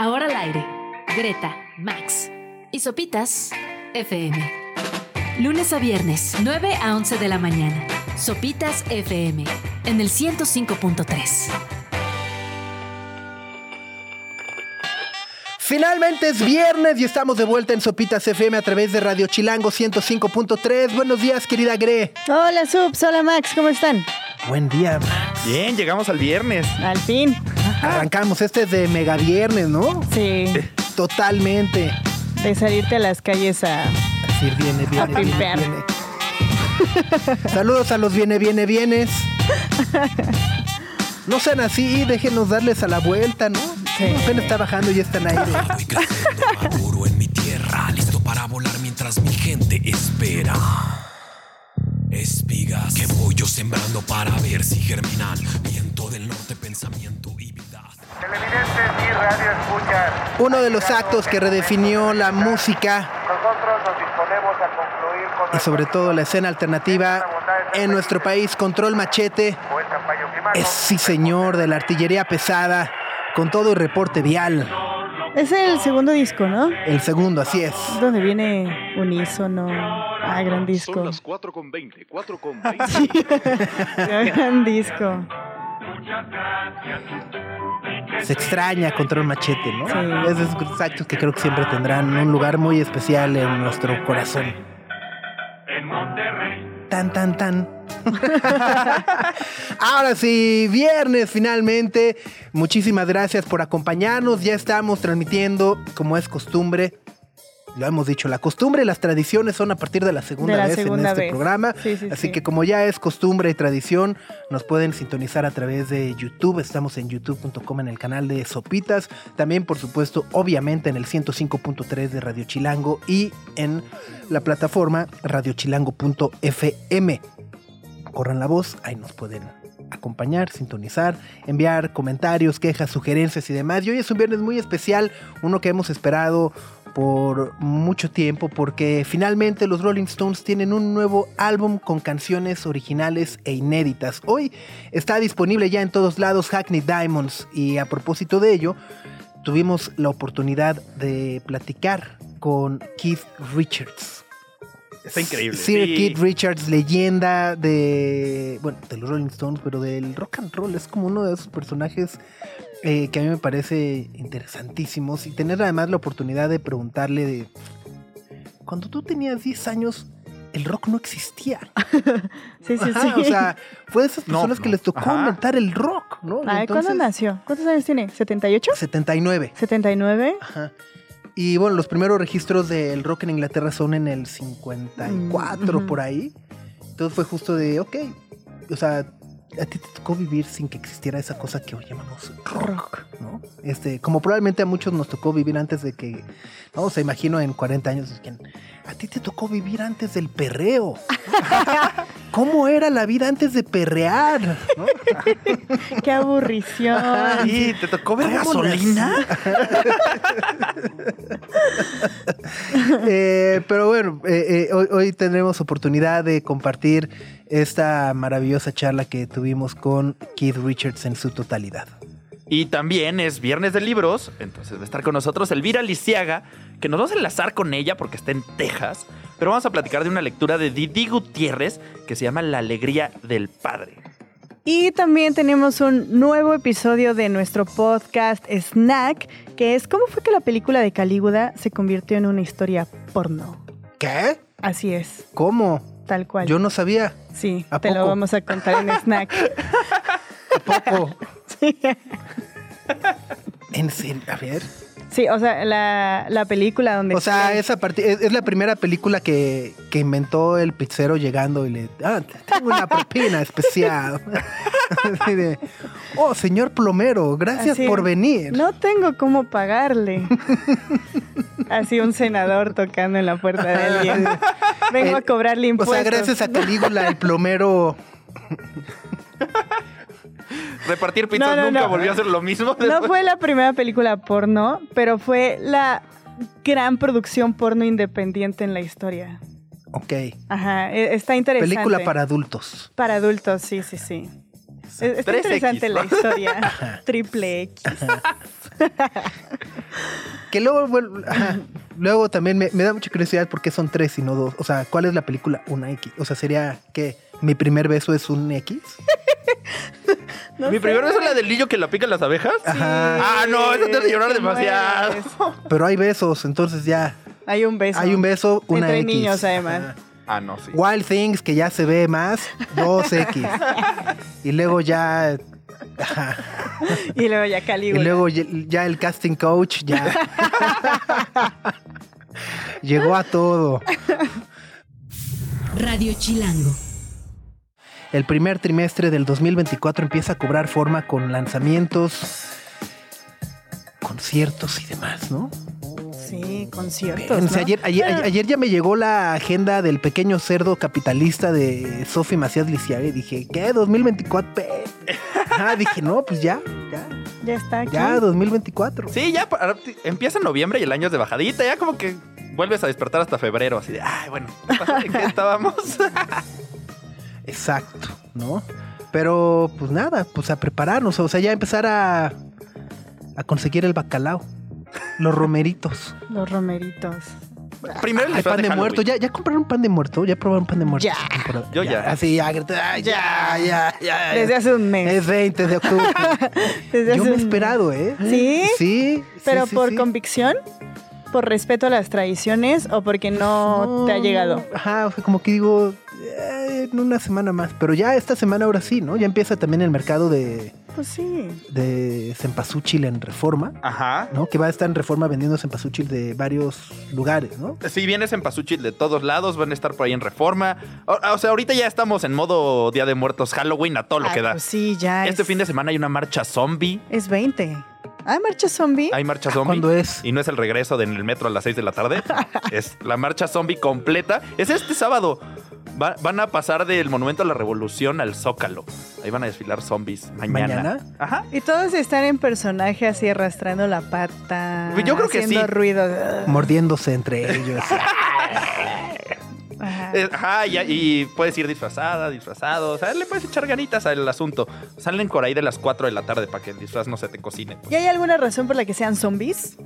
Ahora al aire. Greta, Max y Sopitas FM. Lunes a viernes, 9 a 11 de la mañana. Sopitas FM en el 105.3. Finalmente es viernes y estamos de vuelta en Sopitas FM a través de Radio Chilango 105.3. Buenos días, querida Gre. Hola, Subs. Hola, Max. ¿Cómo están? Buen día. Max. Bien, llegamos al viernes. Al fin. Arrancamos. Este es de mega viernes, ¿no? Sí. Totalmente. De salirte a las calles a... Así viene, viene, A viene, pimpear. viene. Saludos a los viene, viene, vienes. No sean así, déjenos darles a la vuelta, ¿no? Sí. Apenas está bajando y ya están ahí. Maduro en mi tierra, listo para volar mientras mi gente espera. Espigas que voy yo sembrando para ver si germinan. Viento del norte, pensamiento. Televidentes y radio escuchas. Uno de los actos que redefinió la música Nosotros nos disponemos a concluir con y sobre todo la escena alternativa en nuestro país, Control Machete, es sí señor de la artillería pesada, con todo y reporte vial. Es el segundo disco, ¿no? El segundo, así es. Donde viene unísono. Ah, gran disco. Son las 4 con 20, 4 con 20. gran disco. Se extraña Control Machete, ¿no? Esos actos que creo que siempre tendrán un lugar muy especial en nuestro corazón. Tan, tan, tan. Ahora sí, viernes finalmente. Muchísimas gracias por acompañarnos. Ya estamos transmitiendo, como es costumbre. Lo hemos dicho, la costumbre y las tradiciones son a partir de la segunda De la vez segunda en este vez. programa. Sí, sí, Así sí. que como ya es costumbre y tradición, nos pueden sintonizar a través de YouTube. Estamos en youtube.com en el canal de Sopitas. También, por supuesto, obviamente en el 105.3 de Radio Chilango y en la plataforma radiochilango.fm. Corran la voz, ahí nos pueden acompañar, sintonizar, enviar comentarios, quejas, sugerencias y demás. Y hoy es un viernes muy especial, uno que hemos esperado por mucho tiempo porque finalmente los Rolling Stones tienen un nuevo álbum con canciones originales e inéditas. Hoy está disponible ya en todos lados Hackney Diamonds y a propósito de ello tuvimos la oportunidad de platicar con Keith Richards. Está increíble. Sir Sí. Keith Richards, leyenda de, bueno, de los Rolling Stones, pero del rock and roll. Es como uno de esos personajes eh, que a mí me parece interesantísimos. Y tener además la oportunidad de preguntarle de, cuando tú tenías 10 años, el rock no existía. Sí, sí, Ajá, sí. O sea, fue de esas No, personas que les tocó Ajá. inventar el rock, ¿no? ¿Cuándo nació? ¿Cuántos años tiene? ¿78? 79. ¿79? Ajá. Y bueno, los primeros registros del rock en Inglaterra son en el 54, Mm, ujú. por ahí. Entonces fue justo de, ok, o sea, a ti te tocó vivir sin que existiera esa cosa que hoy llamamos rock. ¿no? Este, como probablemente a muchos nos tocó vivir antes de que, no, o sea, imagino en 40 años, que a ti te tocó vivir antes del perreo. ¿Cómo era la vida antes de perrear? ¿no? ¡Qué aburrición! Sí, ¿te tocó ver ¿Cómo gasolina? Eh, pero bueno, eh, eh, hoy, hoy tendremos oportunidad de compartir esta maravillosa charla que tuvimos con Keith Richards en su totalidad. Y también es viernes de libros, entonces va a estar con nosotros Elvira Lisiaga, que nos vamos a enlazar con ella porque está en Texas, pero vamos a platicar de una lectura de Didi Gutiérrez que se llama La alegría del padre. Y también tenemos un nuevo episodio de nuestro podcast Snack, que es cómo fue que la película de Calígula se convirtió en una historia porno. ¿Qué? Así es, ¿Cómo? Tal cual. Yo no sabía. sí, ¿A te lo vamos a contar en Snack. Poco. sí. ¿En? A ver. Sí, o sea, la, la película donde... O sea, esa es, es la primera película que, que inventó el pizzero llegando y le... Ah, tengo una propina especial. Así de, oh, señor plomero, gracias Así, por venir. No tengo cómo pagarle. Así un senador tocando en la puerta de alguien. Vengo a Eh, cobrarle O impuestos. sea, gracias a Calígula, el plomero Repartir pizzas No, no, nunca no. volvió a ser lo mismo. No fue la primera película porno, pero fue la gran producción porno independiente en la historia. Ok. Ajá, e- está interesante. Película para adultos. Para adultos, sí, sí, sí. Es- Está 3X, interesante la ¿no? historia. Triple X. Que luego, ajá, luego también me, me da mucha curiosidad por qué son tres y no dos. O sea, ¿cuál es la película? Una X. O sea, sería que mi primer beso es un X. No Mi sé. primero es la del niño que la pican las abejas. Ajá. Ah, no, eso te hace llorar demasiado. mueres. Pero hay besos, entonces ya. Hay un beso. Hay un beso, una Entre X. niños, además. Ajá. Ah, no, sí. Wild Things, que ya se ve más, dos X. y luego ya. Y luego ya Y Calígula. luego ya, ya el casting coach ya. Llegó a todo. Radio Chilango. El primer trimestre del 2024 empieza a cobrar forma con lanzamientos, conciertos y demás, ¿no? Sí, conciertos. Ayer, ayer, ya me llegó la agenda del pequeño cerdo capitalista de Sofi Macías Lisiaga y dije, ¿qué? ¿2024? Pe- Ajá, dije, no, pues ya, ya, Ya está aquí. ya, 2024. Sí, ya empieza en noviembre y el año es de bajadita. Ya como que vuelves a despertar hasta febrero. Así de, ay, bueno. ¿en qué estábamos? Exacto, ¿no? Pero pues nada, pues a prepararnos, o sea, ya empezar a, a conseguir el bacalao, los romeritos, Los romeritos. Primero el pan de, muerto. ¿Ya, ¿Ya compraron pan de muerto? ¿Ya probaron pan de muerto? Ya. Yo ya. Así, ya, grita, "Ay, ya, ya, ya. Desde hace un mes. Es 20 de octubre. Desde Yo hace me he un esperado, ¿eh? ¿Sí? Sí. ¿Pero sí, por sí. convicción? ¿Por respeto a las tradiciones o porque no, te ha llegado? Ajá, o sea, como que digo, en una semana más. Pero ya esta semana ahora sí, ¿no? Ya empieza también el mercado de, Pues sí. de cempasúchil en Reforma, Ajá. ¿no? Que va a estar en Reforma vendiendo cempasúchil de varios lugares, ¿no? Si vienes en Pasuchil de todos lados, van a estar por ahí en Reforma. O, o sea, ahorita ya estamos en modo Día de Muertos, Halloween, a todo lo Ay, que da. pues sí, ya Este es, fin de semana hay una marcha zombie. es 20. ¿Ah, marcha zombie? Hay marcha zombie. ¿Cuándo es? Y no es el regreso de en el metro a las 6 de la tarde. es la marcha zombie completa. Es este sábado. Va- van a pasar del Monumento a la Revolución al Zócalo. Ahí van a desfilar zombies mañana. ¿Mañana? Ajá. Y todos están en personaje así arrastrando la pata. Yo creo que haciendo sí. ruido. Mordiéndose entre ellos. Ajá. Eh, Ajá, y, y puedes ir disfrazada, disfrazado. O sea, le puedes echar ganitas al asunto. Salen por ahí de las 4 de la tarde para que el disfraz no se te cocine. pues. ¿Y hay alguna razón por la que sean zombies?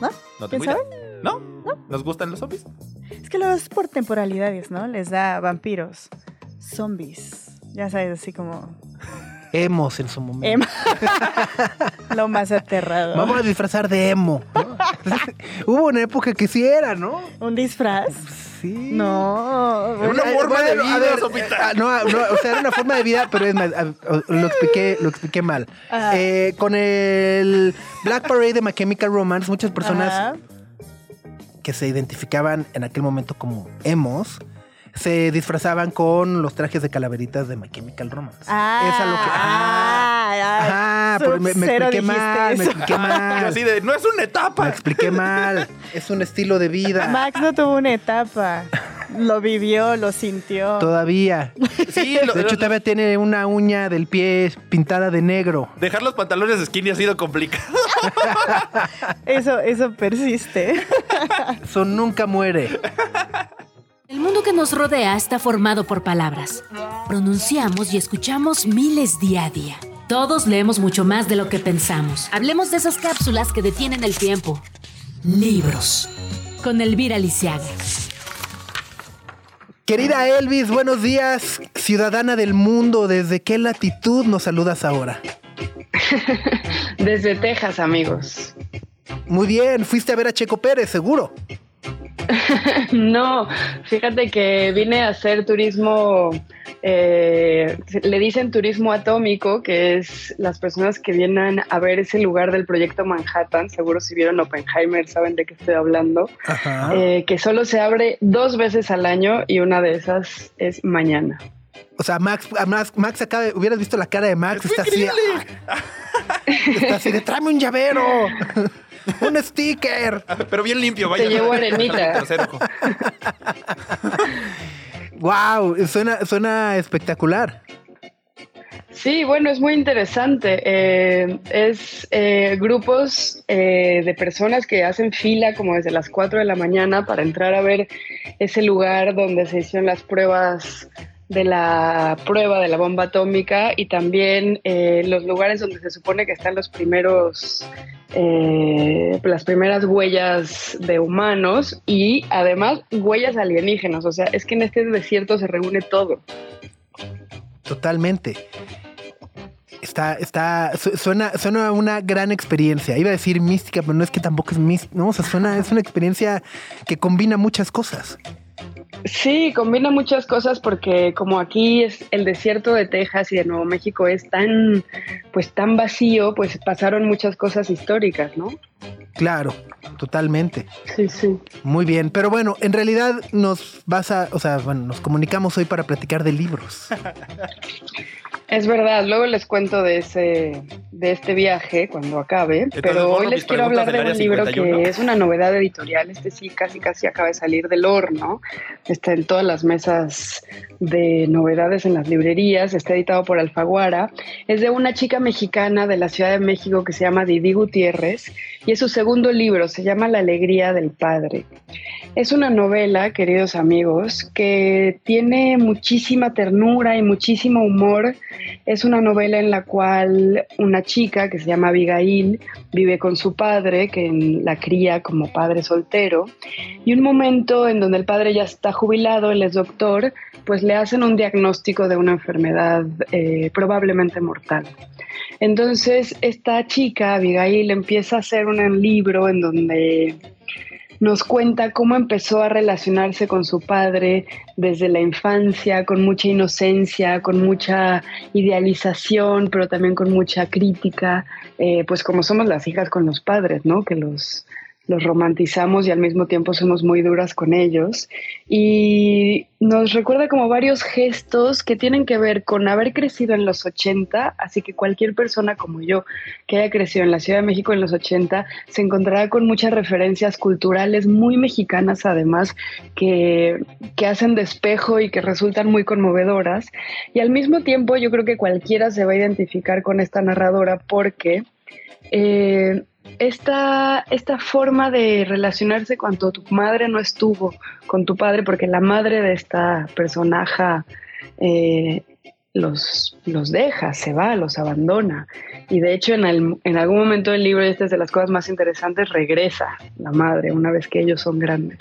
¿No? ¿No ¿Quién idea. sabe? ¿No? ¿Nos gustan los zombies? Es que luego es por temporalidades, ¿no? Les da vampiros, zombies. Ya sabes, así como Emos en su momento. Em- lo más aterrador. Vamos a disfrazar de emo. ¿no? Hubo una época que sí era, ¿no? ¿Un disfraz? Sí. No. Era una forma de bueno, vida, ver, ah, no, no, o sea, era una forma de vida, pero es más, ah, lo expliqué, lo expliqué mal. Ajá. Eh, con el Black Parade de My Chemical Romance, muchas personas Ajá. Que se identificaban en aquel momento como emos se disfrazaban con los trajes de calaveritas de My Chemical Romance. Ah, es a lo que. ah, ah, pero me, me expliqué mal, me eso. expliqué Y mal. así de, no es una Me etapa. expliqué mal. Es un estilo de vida. Max no tuvo una etapa. Lo vivió, lo sintió. Todavía. Sí, lo- De hecho, lo- todavía tiene una uña del pie pintada de negro. dejar los pantalones skinny ha sido complicado. Eso, eso persiste. Eso nunca muere. El mundo que nos rodea está formado por palabras. Pronunciamos y escuchamos miles día a día. Todos leemos mucho más de lo que pensamos. Hablemos de esas cápsulas que detienen el tiempo. Libros. Con Elvira Lisiaga. Querida Elvis, buenos días. Ciudadana del mundo, ¿desde qué latitud nos saludas ahora? Desde Texas, amigos. Muy bien, fuiste a ver a Checo Pérez, seguro. No, fíjate que vine a hacer turismo, eh, le dicen turismo atómico, que es las personas que vienen a ver ese lugar del proyecto Manhattan, seguro si vieron Oppenheimer saben de qué estoy hablando, Ajá. eh, que solo se abre dos veces al año y una de esas es mañana. O sea, Max, Max, Max acaba de, hubieras visto la cara de Max, está así. Está así de tráeme un llavero. un sticker. Pero bien limpio, vaya. Te llevo arenita. Wow, suena, suena espectacular. Sí, bueno, es muy interesante. Eh, es eh, grupos eh, de personas que hacen fila como desde las 4 de la mañana para entrar a ver ese lugar donde se hicieron las pruebas de la prueba de la bomba atómica y también eh, los lugares donde se supone que están los primeros, eh, las primeras huellas de humanos y además huellas alienígenas. O sea, es que en este desierto se reúne todo. Totalmente. Está, está, su- suena, suena una gran experiencia. Iba a decir mística, pero no es que tampoco es mística. No, o sea, suena, es una experiencia que combina muchas cosas. Sí, combina muchas cosas porque como aquí es el desierto de Texas y de Nuevo México es tan, pues tan vacío, pues pasaron muchas cosas históricas, ¿no? Claro, totalmente. Sí, sí. Muy bien. Pero bueno, en realidad nos vas a, o sea, bueno, nos comunicamos hoy para platicar de libros. Es verdad, luego les cuento de ese de este viaje cuando acabe, Entonces, pero hoy les quiero hablar de un libro 51. que es una novedad editorial, este sí casi casi acaba de salir del horno, está en todas las mesas de novedades en las librerías, está editado por Alfaguara, es de una chica mexicana de la Ciudad de México que se llama Didi Gutiérrez y es su segundo libro, se llama La alegría del padre. Es una novela, queridos amigos, que tiene muchísima ternura y muchísimo humor. Es una novela en la cual una chica que se llama Abigail vive con su padre, que la cría como padre soltero, y un momento en donde el padre ya está jubilado, él es doctor, pues le hacen un diagnóstico de una enfermedad eh, probablemente mortal. Entonces, esta chica, Abigail, empieza a hacer un libro en donde nos cuenta cómo empezó a relacionarse con su padre desde la infancia, con mucha inocencia, con mucha idealización, pero también con mucha crítica, eh, pues como somos las hijas con los padres, ¿no? Que los, los romantizamos y al mismo tiempo somos muy duras con ellos. Y nos recuerda como varios gestos que tienen que ver con haber crecido en los 80, así que cualquier persona como yo que haya crecido en la Ciudad de México en los 80 se encontrará con muchas referencias culturales muy mexicanas además que, que hacen de espejo y que resultan muy conmovedoras. Y al mismo tiempo yo creo que cualquiera se va a identificar con esta narradora porque... Eh, esta, esta forma de relacionarse cuando tu madre no estuvo con tu padre, porque la madre de esta personaje eh, los, los deja, se va, los abandona. Y de hecho en, el, en algún momento del libro, esta es de las cosas más interesantes, regresa la madre una vez que ellos son grandes.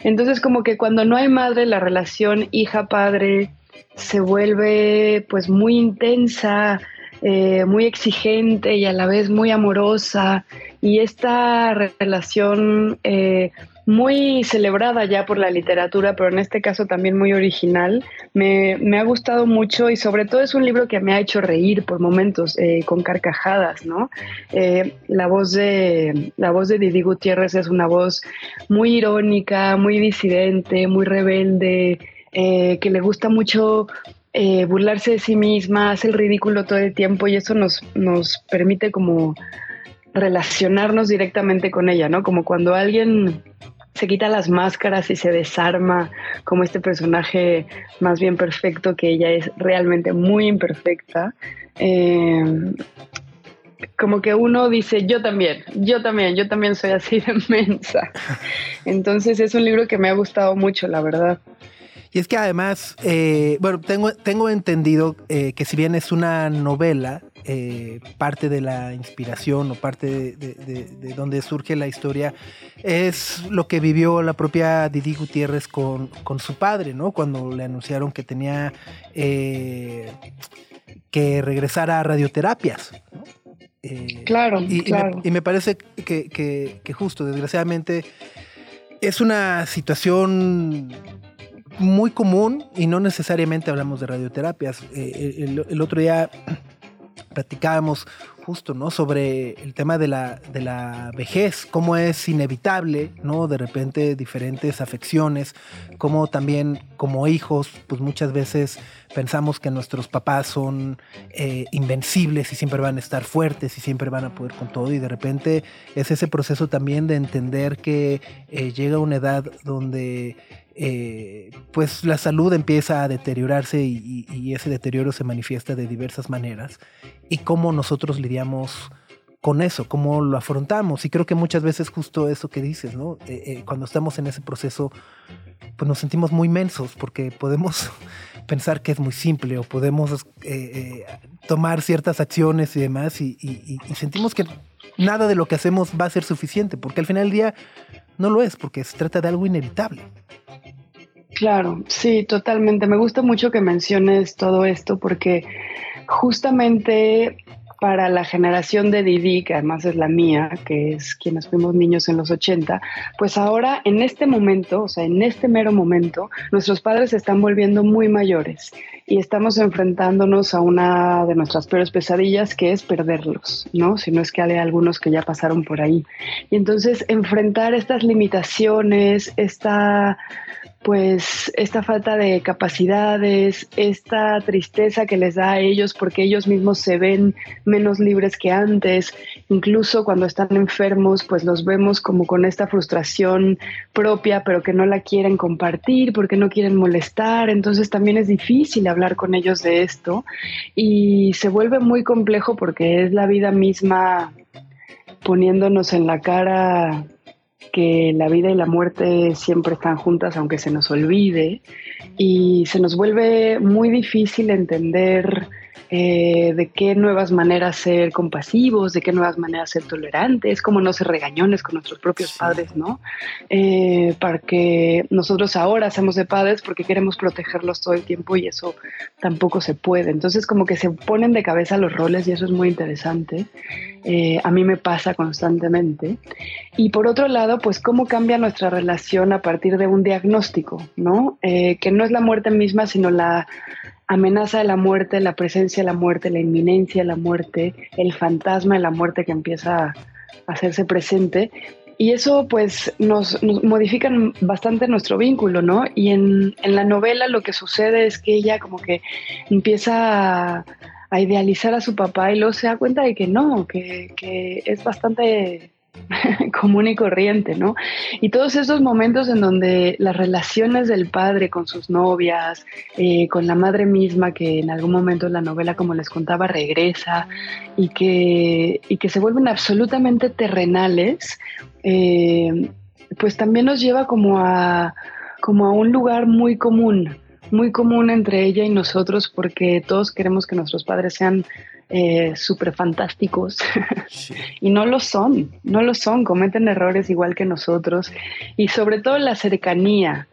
Entonces como que cuando no hay madre, la relación hija-padre se vuelve pues muy intensa, eh, muy exigente y a la vez muy amorosa y esta relación eh, muy celebrada ya por la literatura, pero en este caso también muy original, me, me, ha gustado mucho y sobre todo es un libro que me ha hecho reír por momentos, eh, con carcajadas, ¿no? Eh, la, voz de, la voz de Didi Gutiérrez es una voz muy irónica, muy disidente, muy rebelde, que le gusta mucho eh, burlarse de sí misma, hace el ridículo todo el tiempo y eso nos, nos permite como relacionarnos directamente con ella, ¿no? Como cuando alguien se quita las máscaras y se desarma como este personaje más bien perfecto, que ella es realmente muy imperfecta. Eh, como que uno dice, yo también, yo también, yo también soy así de mensa. Entonces es un libro que me ha gustado mucho, la verdad. Y es que además, eh, bueno, tengo, tengo entendido eh, que si bien es una novela, eh, parte de la inspiración o parte de, de, de, de, donde surge la historia es lo que vivió la propia Didi Gutiérrez con, con su padre, ¿no? Cuando le anunciaron que tenía que regresar a radioterapias, ¿no? Eh, claro, y, claro. Y, me, y me, parece que, que, que, justo, desgraciadamente, es una situación muy común y no necesariamente hablamos de radioterapias. Eh, el, el, otro día platicábamos justo, ¿no? Sobre el tema de la, de la vejez, cómo es inevitable, ¿no? De repente diferentes afecciones, cómo también como hijos, pues muchas veces pensamos que nuestros papás son eh, invencibles y siempre van a estar fuertes y siempre van a poder con todo y de repente es ese proceso también de entender que eh, llega una edad donde eh, pues la salud empieza a deteriorarse y, ese deterioro se manifiesta de diversas maneras y cómo nosotros lidiamos con eso, cómo lo afrontamos y creo que muchas veces justo eso que dices, ¿no? Eh, eh, cuando estamos en ese proceso pues nos sentimos muy mensos porque podemos pensar que es muy simple o podemos tomar ciertas acciones y demás y sentimos que nada de lo que hacemos va a ser suficiente, porque al final del día no lo es, porque se trata de algo inevitable. Claro, sí, totalmente. Me gusta mucho que menciones todo esto porque justamente para la generación de Didi, que además es la mía, que es quienes fuimos niños en los 80, pues ahora en este momento, o sea, en este mero momento, nuestros padres se están volviendo muy mayores y estamos enfrentándonos a una de nuestras peores pesadillas, que es perderlos, ¿no? Si no es que hay algunos que ya pasaron por ahí. Y entonces enfrentar estas limitaciones, esta pues esta falta de capacidades, esta tristeza que les da a ellos porque ellos mismos se ven menos libres que antes, incluso cuando están enfermos, pues los vemos como con esta frustración propia, pero que no la quieren compartir porque no quieren molestar, entonces también es difícil hablar con ellos de esto. Y se vuelve muy complejo porque es la vida misma poniéndonos en la cara que la vida y la muerte siempre están juntas aunque se nos olvide y se nos vuelve muy difícil entender eh, de qué nuevas maneras ser compasivos, de qué nuevas maneras ser tolerantes, cómo no ser regañones con nuestros propios Sí. padres, ¿no? Eh, para que nosotros ahora hacemos de padres porque queremos protegerlos todo el tiempo y eso tampoco se puede. Entonces como que se ponen de cabeza los roles y eso es muy interesante. Eh, a mí me pasa constantemente. Y por otro lado, pues cómo cambia nuestra relación a partir de un diagnóstico, ¿no? Eh, que no es la muerte misma, sino la amenaza de la muerte, la presencia de la muerte, la inminencia de la muerte, el fantasma de la muerte que empieza a hacerse presente. Y eso pues nos, modifican bastante nuestro vínculo, ¿no? Y en, en la novela lo que sucede es que ella como que empieza a, a idealizar a su papá y luego se da cuenta de que no, que, que es bastante común y corriente, ¿no? Y todos esos momentos en donde las relaciones del padre con sus novias, eh, con la madre misma, que en algún momento en la novela, como les contaba, regresa y que, y que se vuelven absolutamente terrenales, eh, pues también nos lleva como a, como a un lugar muy común, muy común entre ella y nosotros, porque todos queremos que nuestros padres sean eh, súper fantásticos y no lo son, no lo son, cometen errores igual que nosotros. Y sobre todo la cercanía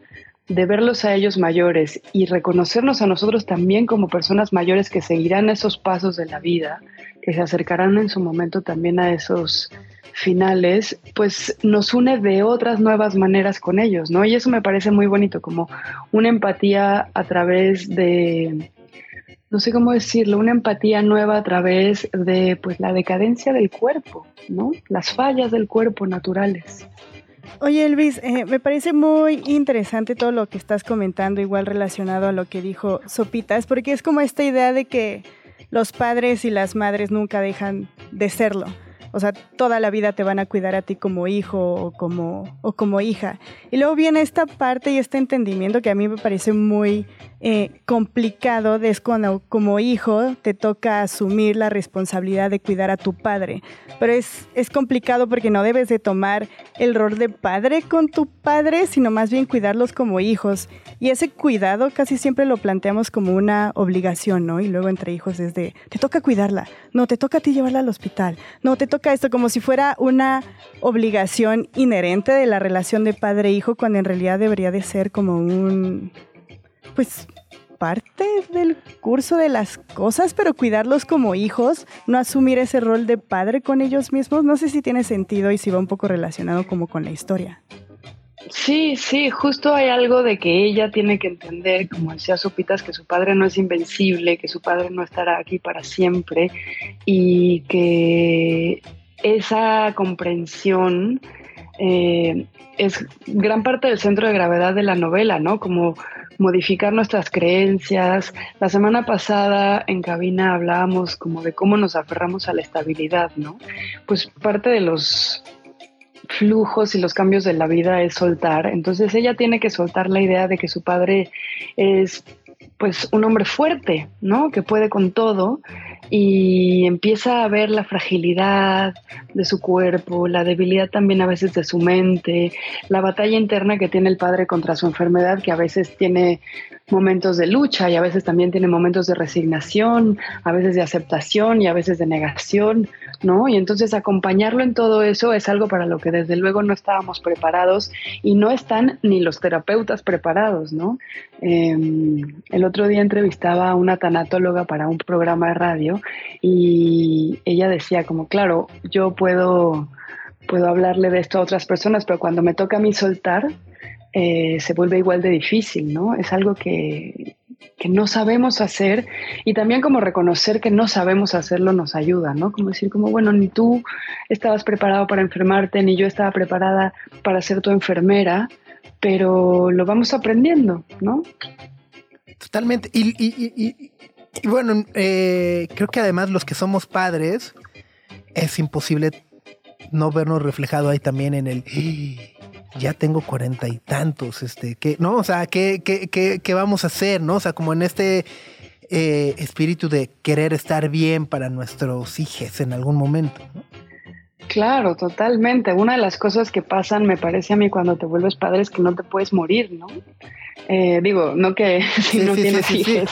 de verlos a ellos mayores y reconocernos a nosotros también como personas mayores que seguirán esos pasos de la vida, que se acercarán en su momento también a esos finales, pues nos une de otras nuevas maneras con ellos, ¿no? Y eso me parece muy bonito, como una empatía a través de, no sé cómo decirlo, una empatía nueva a través de pues la decadencia del cuerpo, ¿no? Las fallas del cuerpo naturales. Oye Elvis, eh, me parece muy interesante todo lo que estás comentando, igual relacionado a lo que dijo Sopitas, porque es como esta idea de que los padres y las madres nunca dejan de serlo. O sea, toda la vida te van a cuidar a ti como hijo o como, o como hija. Y luego viene esta parte y este entendimiento que a mí me parece muy eh, complicado, de es cuando como hijo te toca asumir la responsabilidad de cuidar a tu padre. Pero es, es complicado porque no debes de tomar el rol de padre con tu padre, sino más bien cuidarlos como hijos. Y ese cuidado casi siempre lo planteamos como una obligación, ¿no? Y luego entre hijos es de, te toca cuidarla, no, te toca a ti llevarla al hospital, no, te toca esto, como si fuera una obligación inherente de la relación de padre-hijo, cuando en realidad debería de ser como un, pues, parte del curso de las cosas, pero cuidarlos como hijos, no asumir ese rol de padre con ellos mismos, no sé si tiene sentido y si va un poco relacionado como con la historia. Sí, sí, justo hay algo de que ella tiene que entender, como decía Sopitas, que su padre no es invencible, que su padre no estará aquí para siempre y que esa comprensión eh, es gran parte del centro de gravedad de la novela, ¿no? Como modificar nuestras creencias. La semana pasada en cabina hablábamos como de cómo nos aferramos a la estabilidad, ¿no? Pues parte de los flujos y los cambios de la vida es soltar. Entonces ella tiene que soltar la idea de que su padre es pues un hombre fuerte, ¿no? Que puede con todo y empieza a ver la fragilidad de su cuerpo, la debilidad también a veces de su mente, la batalla interna que tiene el padre contra su enfermedad, que a veces tiene momentos de lucha y a veces también tiene momentos de resignación, a veces de aceptación y a veces de negación, ¿no? Y entonces acompañarlo en todo eso es algo para lo que desde luego no estábamos preparados y no están ni los terapeutas preparados, ¿no? Eh, el otro día entrevistaba a una tanatóloga para un programa de radio y ella decía como, claro, yo puedo, puedo hablarle de esto a otras personas, pero cuando me toca a mí soltar, eh, se vuelve igual de difícil, ¿no? Es algo que, que, no sabemos hacer y también como reconocer que no sabemos hacerlo nos ayuda, ¿no? Como decir, como, bueno, ni tú estabas preparado para enfermarte, ni yo estaba preparada para ser tu enfermera, pero lo vamos aprendiendo, ¿no? Totalmente. Y, bueno, eh, creo que además los que somos padres, es imposible no vernos reflejado ahí también en el ya tengo cuarenta y tantos, este, que, ¿no? O sea, ¿qué, qué, qué, qué vamos a hacer, no? O sea, como en este eh, espíritu de querer estar bien para nuestros hijos en algún momento, ¿no? Claro, totalmente. Una de las cosas que pasan, me parece a mí, cuando te vuelves padre es que no te puedes morir, ¿no? Eh, digo, no que si Sí, no sí, tienes sí, hijos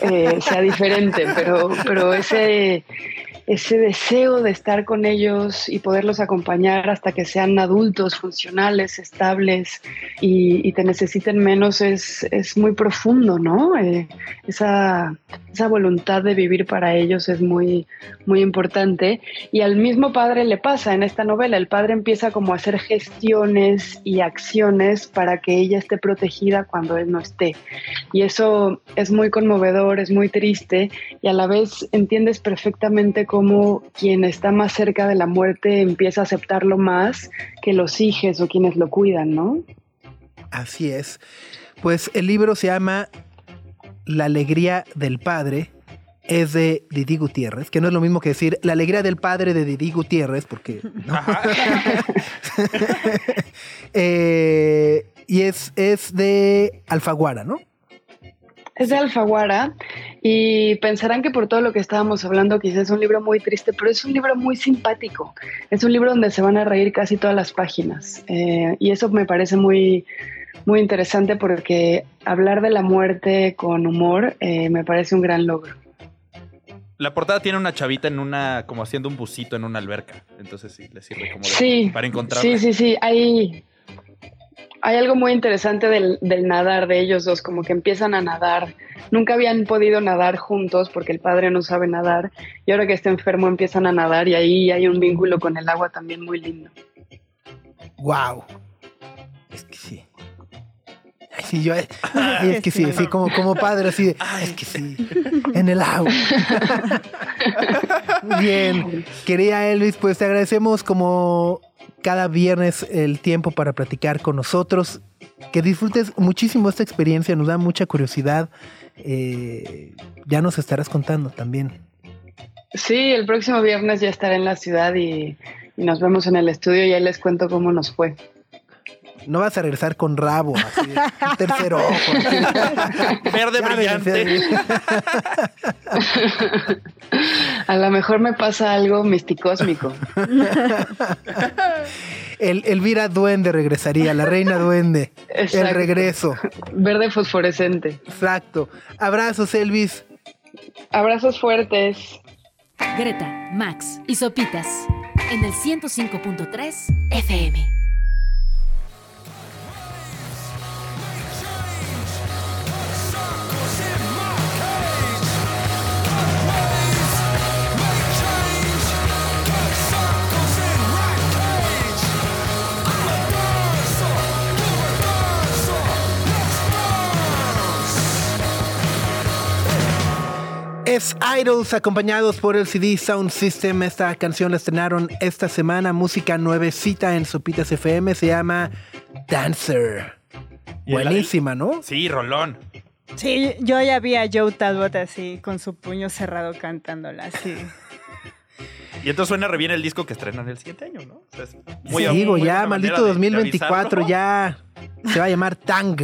eh, sea diferente, pero, pero ese, ese deseo de estar con ellos y poderlos acompañar hasta que sean adultos, funcionales, estables y, y te necesiten menos es, es muy profundo, ¿no? Eh, esa, esa voluntad de vivir para ellos es muy, muy importante. Y al mismo padre le pasa en esta novela. El padre empieza como a hacer gestiones y acciones para que ella esté protegida cuando él no esté. Y eso es muy conmovedor, es muy triste y a la vez entiendes perfectamente cómo quien está más cerca de la muerte empieza a aceptarlo más que los hijos o quienes lo cuidan, ¿no? Así es. Pues el libro se llama La alegría del padre. Es de Didi Gutiérrez, que no es lo mismo que decir La alegría del padre de Didi Gutiérrez, porque. ¿no? Eh, y es, es de Alfaguara, ¿no? Es de Alfaguara y pensarán que por todo lo que estábamos hablando quizás es un libro muy triste, pero es un libro muy simpático. Es un libro donde se van a reír casi todas las páginas eh, y eso me parece muy, muy interesante porque hablar de la muerte con humor eh, me parece un gran logro. La portada tiene una chavita en una, como haciendo un busito en una alberca. Entonces sí, le sirve como de- Sí, para encontrarla. Sí, sí, sí. Hay, hay algo muy interesante del, del nadar de ellos dos, como que empiezan a nadar. Nunca habían podido nadar juntos porque el padre no sabe nadar y ahora que está enfermo empiezan a nadar y ahí hay un vínculo con el agua también muy lindo. ¡Wow! Es que sí. Ay, sí, yo. ay, es que sí, sí, como, como padre, así de. Es que sí. En el agua. Muy Bien. Quería Elvis, pues te agradecemos como cada viernes el tiempo para platicar con nosotros. Que disfrutes muchísimo esta experiencia, nos da mucha curiosidad. Eh, ya nos estarás contando también. Sí, el próximo viernes ya estaré en la ciudad y, y nos vemos en el estudio y ahí les cuento cómo nos fue. No vas a regresar con rabo, así, un tercer ojo. así. Verde Ya brillante. A lo mejor me pasa algo misticósmico. El, Elvira Duende regresaría, la reina Duende. El regreso. Verde fosforescente. Exacto. Abrazos, Elvis. Abrazos fuertes. Greta, Max y Sopitas en el 105.3 FM. Es Idols acompañados por el CD Sound System. Esta canción la estrenaron esta semana. Música nuevecita en Sopitas FM. Se llama Dancer. Buenísima, ¿no? Sí, Rolón. Sí, yo ya vi a Joe Talbot así, con su puño cerrado cantándola, así. Y entonces suena re bien el disco que estrenan el siguiente año, ¿no? O sea, es muy- Sí, digo, muy ya, maldito manera de- de 2024, avisarlo. ya se va a llamar Tang.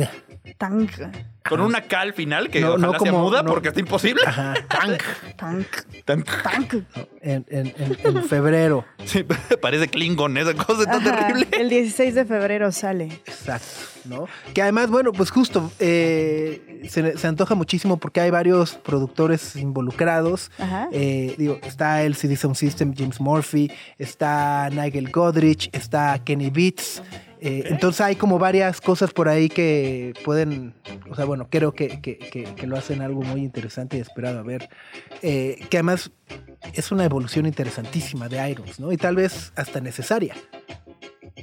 Tanga. Con una K al final que No, no sea como- muda no. porque está imposible. Ajá, tank. Tank, Tan- tank. En, en- en- febrero. Sí, parece Klingon, esa cosa está Ajá, terrible. El 16 de febrero sale. Exacto, ¿no? Que además, bueno, pues justo eh, se, se antoja muchísimo porque hay varios productores involucrados. Ajá. Eh, digo, está el CD Sound System, James Murphy, está Nigel Godrich, está Kenny Beats. Eh, entonces hay como varias cosas por ahí que pueden, o sea, bueno, creo que, que- que- que lo hacen algo muy interesante y esperado a ver. Eh, que además es una evolución interesantísima de Irons, ¿no? Y tal vez hasta necesaria.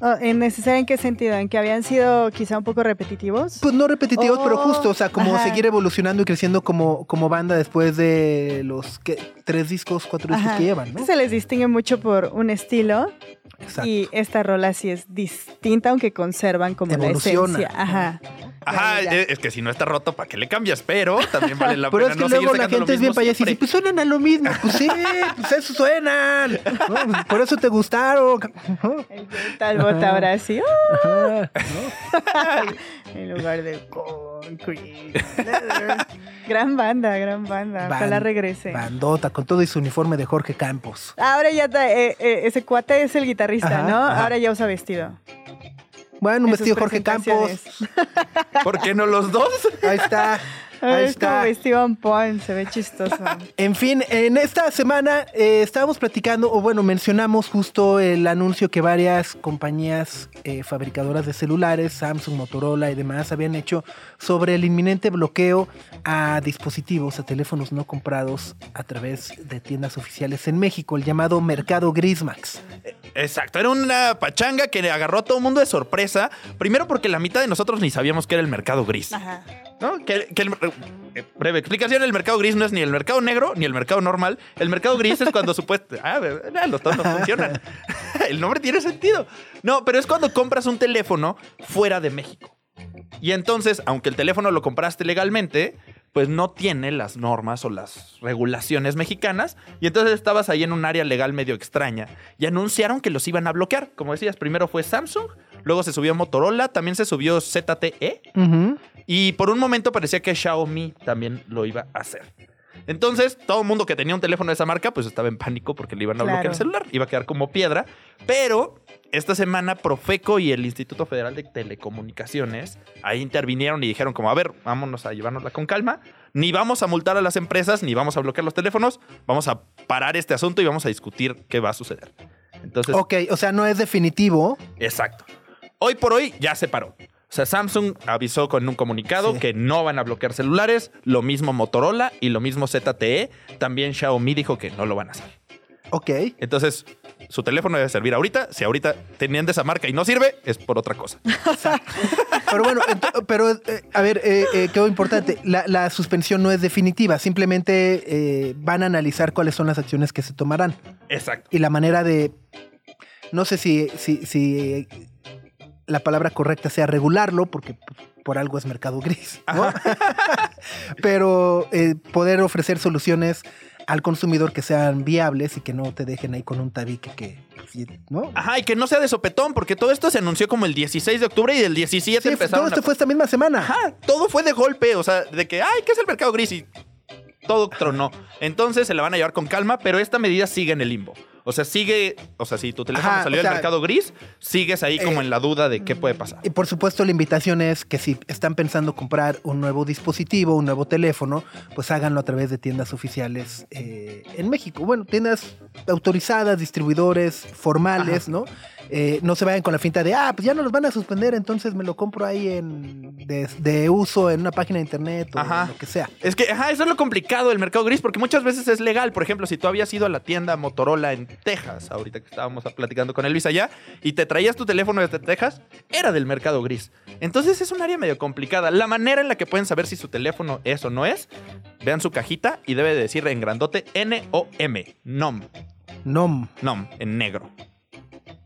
Oh, ¿En necesaria en qué sentido? ¿En que habían sido quizá un poco repetitivos? Pues no repetitivos, pero Oh, justo, o sea, como ajá. seguir evolucionando y creciendo como, como banda después de los ¿qué? tres discos, cuatro discos Ajá. que llevan, ¿no? Se les distingue mucho por un estilo Exacto. y esta rola sí es distinta, aunque conservan como Evoluciona. la esencia. Ajá. Ajá, es que si no está roto, ¿para qué le cambias? Pero también vale la Pero pena es que no luego la gente es bien payasa y dice, pues suenan a lo mismo. Pues sí, pues eso suenan. ¿no? Pues Por eso te gustaron. El tal bota ahora sí. en lugar de concrete. gran banda, gran banda. Ojalá Ban- regrese. Bandota, con todo y su uniforme de Jorge Campos. Ahora ya está, eh, eh, ese cuate es el guitarrista, Ajá, ¿no? ajá. Ahora ya usa vestido. Bueno, un vestido Jorge Campos. ¿Por qué no los dos? Ahí está. Ahí es como está. vestido on point, se ve chistoso. En fin, en esta semana eh, estábamos platicando, o bueno, mencionamos justo el anuncio que varias compañías eh, fabricadoras de celulares, Samsung, Motorola y demás, habían hecho sobre el inminente bloqueo a dispositivos, a teléfonos no comprados a través de tiendas oficiales en México, el llamado Mercado Grismax. Exacto, era una pachanga que agarró a todo el mundo de sorpresa. Primero porque la mitad de nosotros ni sabíamos que era el mercado gris. Ajá. ¿No? Que, que el- eh, breve explicación, el mercado gris no es ni el mercado negro ni el mercado normal. El mercado gris es cuando supuesto... Ah, los no funcionan. el nombre tiene sentido. No, pero es cuando compras un teléfono fuera de México. Y entonces, aunque el teléfono lo compraste legalmente, pues no tiene las normas o las regulaciones mexicanas. Y entonces estabas ahí en un área legal medio extraña. Y anunciaron que los iban a bloquear. Como decías, primero fue Samsung, luego se subió Motorola, también se subió ZTE. Y por un momento parecía que Xiaomi también lo iba a hacer. Entonces, todo el mundo que tenía un teléfono de esa marca, pues estaba en pánico porque le iban a bloquear el celular. Iba a quedar como piedra. Pero esta semana Profeco y el Instituto Federal de Telecomunicaciones ahí intervinieron y dijeron como, a ver, vámonos a llevárnosla con calma. Ni vamos a multar a las empresas, ni vamos a bloquear los teléfonos. Vamos a parar este asunto y vamos a discutir qué va a suceder. Entonces, Ok, o sea, no es definitivo. Exacto. Hoy por hoy ya se paró. O sea, Samsung avisó con un comunicado Sí. que no van a bloquear celulares, lo mismo Motorola y lo mismo ZTE. También Xiaomi dijo que no lo van a hacer. Ok. Entonces, su teléfono debe servir ahorita. Si ahorita tenían de esa marca y no sirve, es por otra cosa. Pero bueno, pero eh, a ver, eh, eh, quedó importante. La, la suspensión no es definitiva. Simplemente eh, van a analizar cuáles son las acciones que se tomarán. Exacto. y la manera de. No sé si, si, si la palabra correcta sea regularlo, porque por algo es mercado gris, ¿no? Pero eh, poder ofrecer soluciones al consumidor que sean viables y que no te dejen ahí con un tabique que, ¿no? Ajá, y que no sea de sopetón, porque todo esto se anunció como el 16 de octubre y del 17 Sí, empezaron todo esto a- fue esta misma semana. Ajá, todo fue de golpe, o sea, de que, ay, ¿qué es el mercado gris? Y todo tronó. Entonces se la van a llevar con calma, pero esta medida sigue en el limbo. O sea, sigue, o sea, si tu teléfono Ajá, salió o del sea, mercado gris, sigues ahí como eh, en la duda de qué puede pasar. Y por supuesto la invitación es que si están pensando comprar un nuevo dispositivo, un nuevo teléfono, pues háganlo a través de tiendas oficiales eh, en México. Bueno, tiendas autorizadas, distribuidores formales, ¿no? Eh, no se vayan con la finta de, ah, pues ya no los van a suspender, entonces me lo compro ahí en de, de uso en una página de internet o Ajá. lo que sea. Es que, ajá, eso es lo complicado del mercado gris, porque muchas veces es legal. Por ejemplo, si tú habías ido a la tienda Motorola en Texas, ahorita que estábamos platicando con Elvis allá, y te traías tu teléfono desde Texas, era del mercado gris. Entonces es un área medio complicada. La manera en la que pueden saber si su teléfono es o no es, vean su cajita y debe de decir en grandote N-O-M, NOM, NOM. NOM, en negro.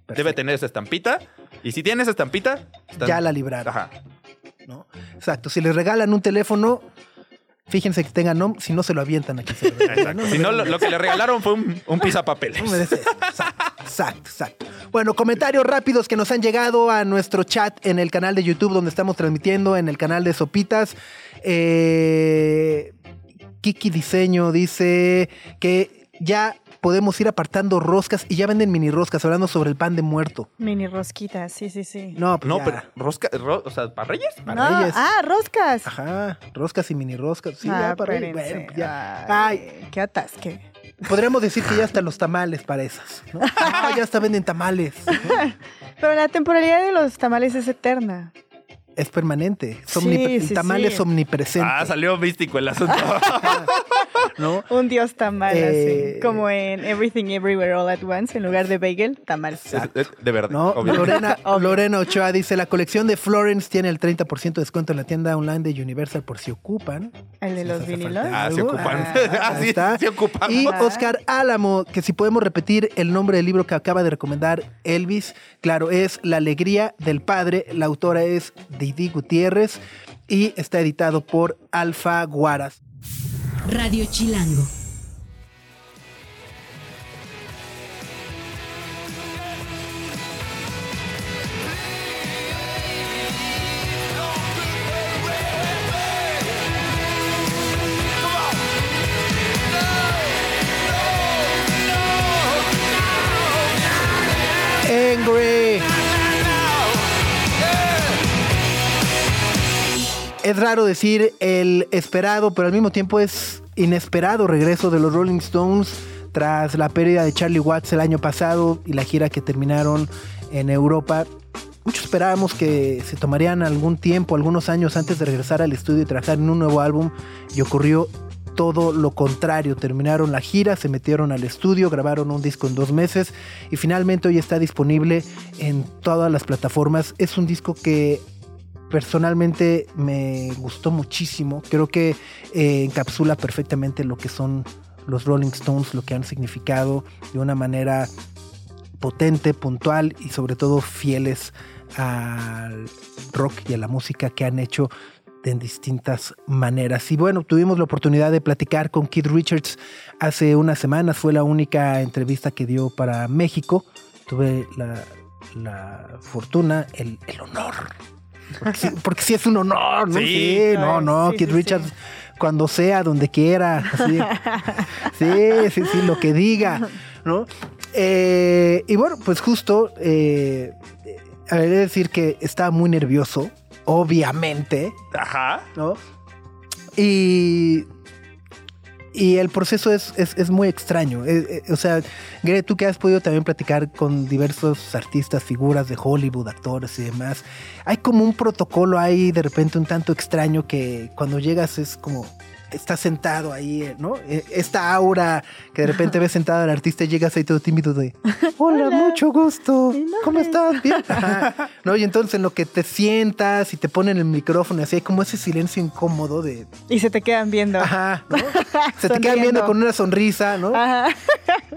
Debe tener esa estampita, y si tiene esa estampita, están- Ya la libraron. Ajá. ¿no? Exacto. Si les regalan un teléfono, fíjense que tenga NOM, si no se lo avientan aquí. se lo regalan, Exacto. Si no, lo, lo que le regalaron fue un, un. No. Exacto, exacto, exacto. Bueno, comentarios rápidos que nos han llegado a nuestro chat en el canal de YouTube donde estamos transmitiendo, en el canal de Sopitas. Eh, Kiki Diseño dice que ya podemos ir apartando roscas y ya venden mini roscas, hablando sobre el pan de muerto. Mini rosquitas, sí, sí, sí. No, pues No, ya. pero rosca, ro- o sea, ¿para Reyes? Para No, Reyes. ah, roscas. Ajá, roscas y mini roscas. Sí, Ah, ya para Reyes. Bueno, ya. Ay, Ay, qué atasque. podríamos decir que ya están los tamales para esas. ¿no? Ah, ya hasta venden tamales. Pero la temporalidad de los tamales es eterna. Es permanente. Es Sí, omnipre- el sí, tamal sí. es omnipresente. Ah, salió místico el asunto. ¿no? Un dios tamal, Eh, así. Como en Everything Everywhere All at Once, en lugar de bagel, tamal. Es- es- de verdad. No. Lorena. Lorena Ochoa dice, la colección de Florence tiene el 30% de descuento en la tienda online de Universal por si ocupan. El de Si los vinilos. Ah, se algo. ocupan. Ah, Ah, sí, está. sí ocupamos. Y. Oscar Álamo, que si podemos repetir el nombre del libro que acaba de recomendar Elvis, claro, es La Alegría del Padre, la autora es Didi Gutiérrez y está editado por Alfa Guaras. Radio Chilango. Es raro decir el esperado, pero al mismo tiempo es inesperado regreso de los Rolling Stones tras la pérdida de Charlie Watts el año pasado y la gira que terminaron en Europa. Muchos esperábamos que se tomarían algún tiempo, algunos años antes de regresar al estudio y trabajar en un nuevo álbum y ocurrió todo lo contrario. Terminaron la gira, se metieron al estudio, grabaron un disco en dos meses y finalmente hoy está disponible en todas las plataformas. Es un disco que personalmente me gustó muchísimo. Creo que eh, encapsula perfectamente lo que son los Rolling Stones, lo que han significado de una manera potente, puntual y sobre todo fieles al rock y a la música que han hecho en distintas maneras. Y bueno, tuvimos la oportunidad de platicar con Keith Richards hace unas semanas. Fue la única entrevista que dio para México. Tuve la, fortuna, el honor. Porque sí, porque sí es un honor, ¿no? Sí. Sí, no, no, sí, sí, Richards, sí. cuando sea, donde quiera. así. sí, sí, sí, lo que diga, ¿no? Eh, y bueno, pues justo, eh, eh, he de decir que estaba muy nervioso, obviamente, Ajá. ¿no? Y, y el proceso es, es- es muy extraño. Eh, eh, o sea, Gre, tú que has podido también platicar con diversos artistas, figuras de Hollywood, actores y demás, hay como un protocolo ahí de repente un tanto extraño que cuando llegas es como... Estás sentado ahí, eh, ¿no? Eh, Esta aura que de repente ves sentado al artista y llegas ahí todo tímido de Hola, mucho gusto. ¿Cómo es-" estás? Bien. Ajá. ¿No? Y entonces en lo que te sientas y te ponen el micrófono, así hay como ese silencio incómodo de. Y se te quedan viendo. Ajá, ¿no? Se te quedan viendo con una sonrisa, ¿no? Ajá.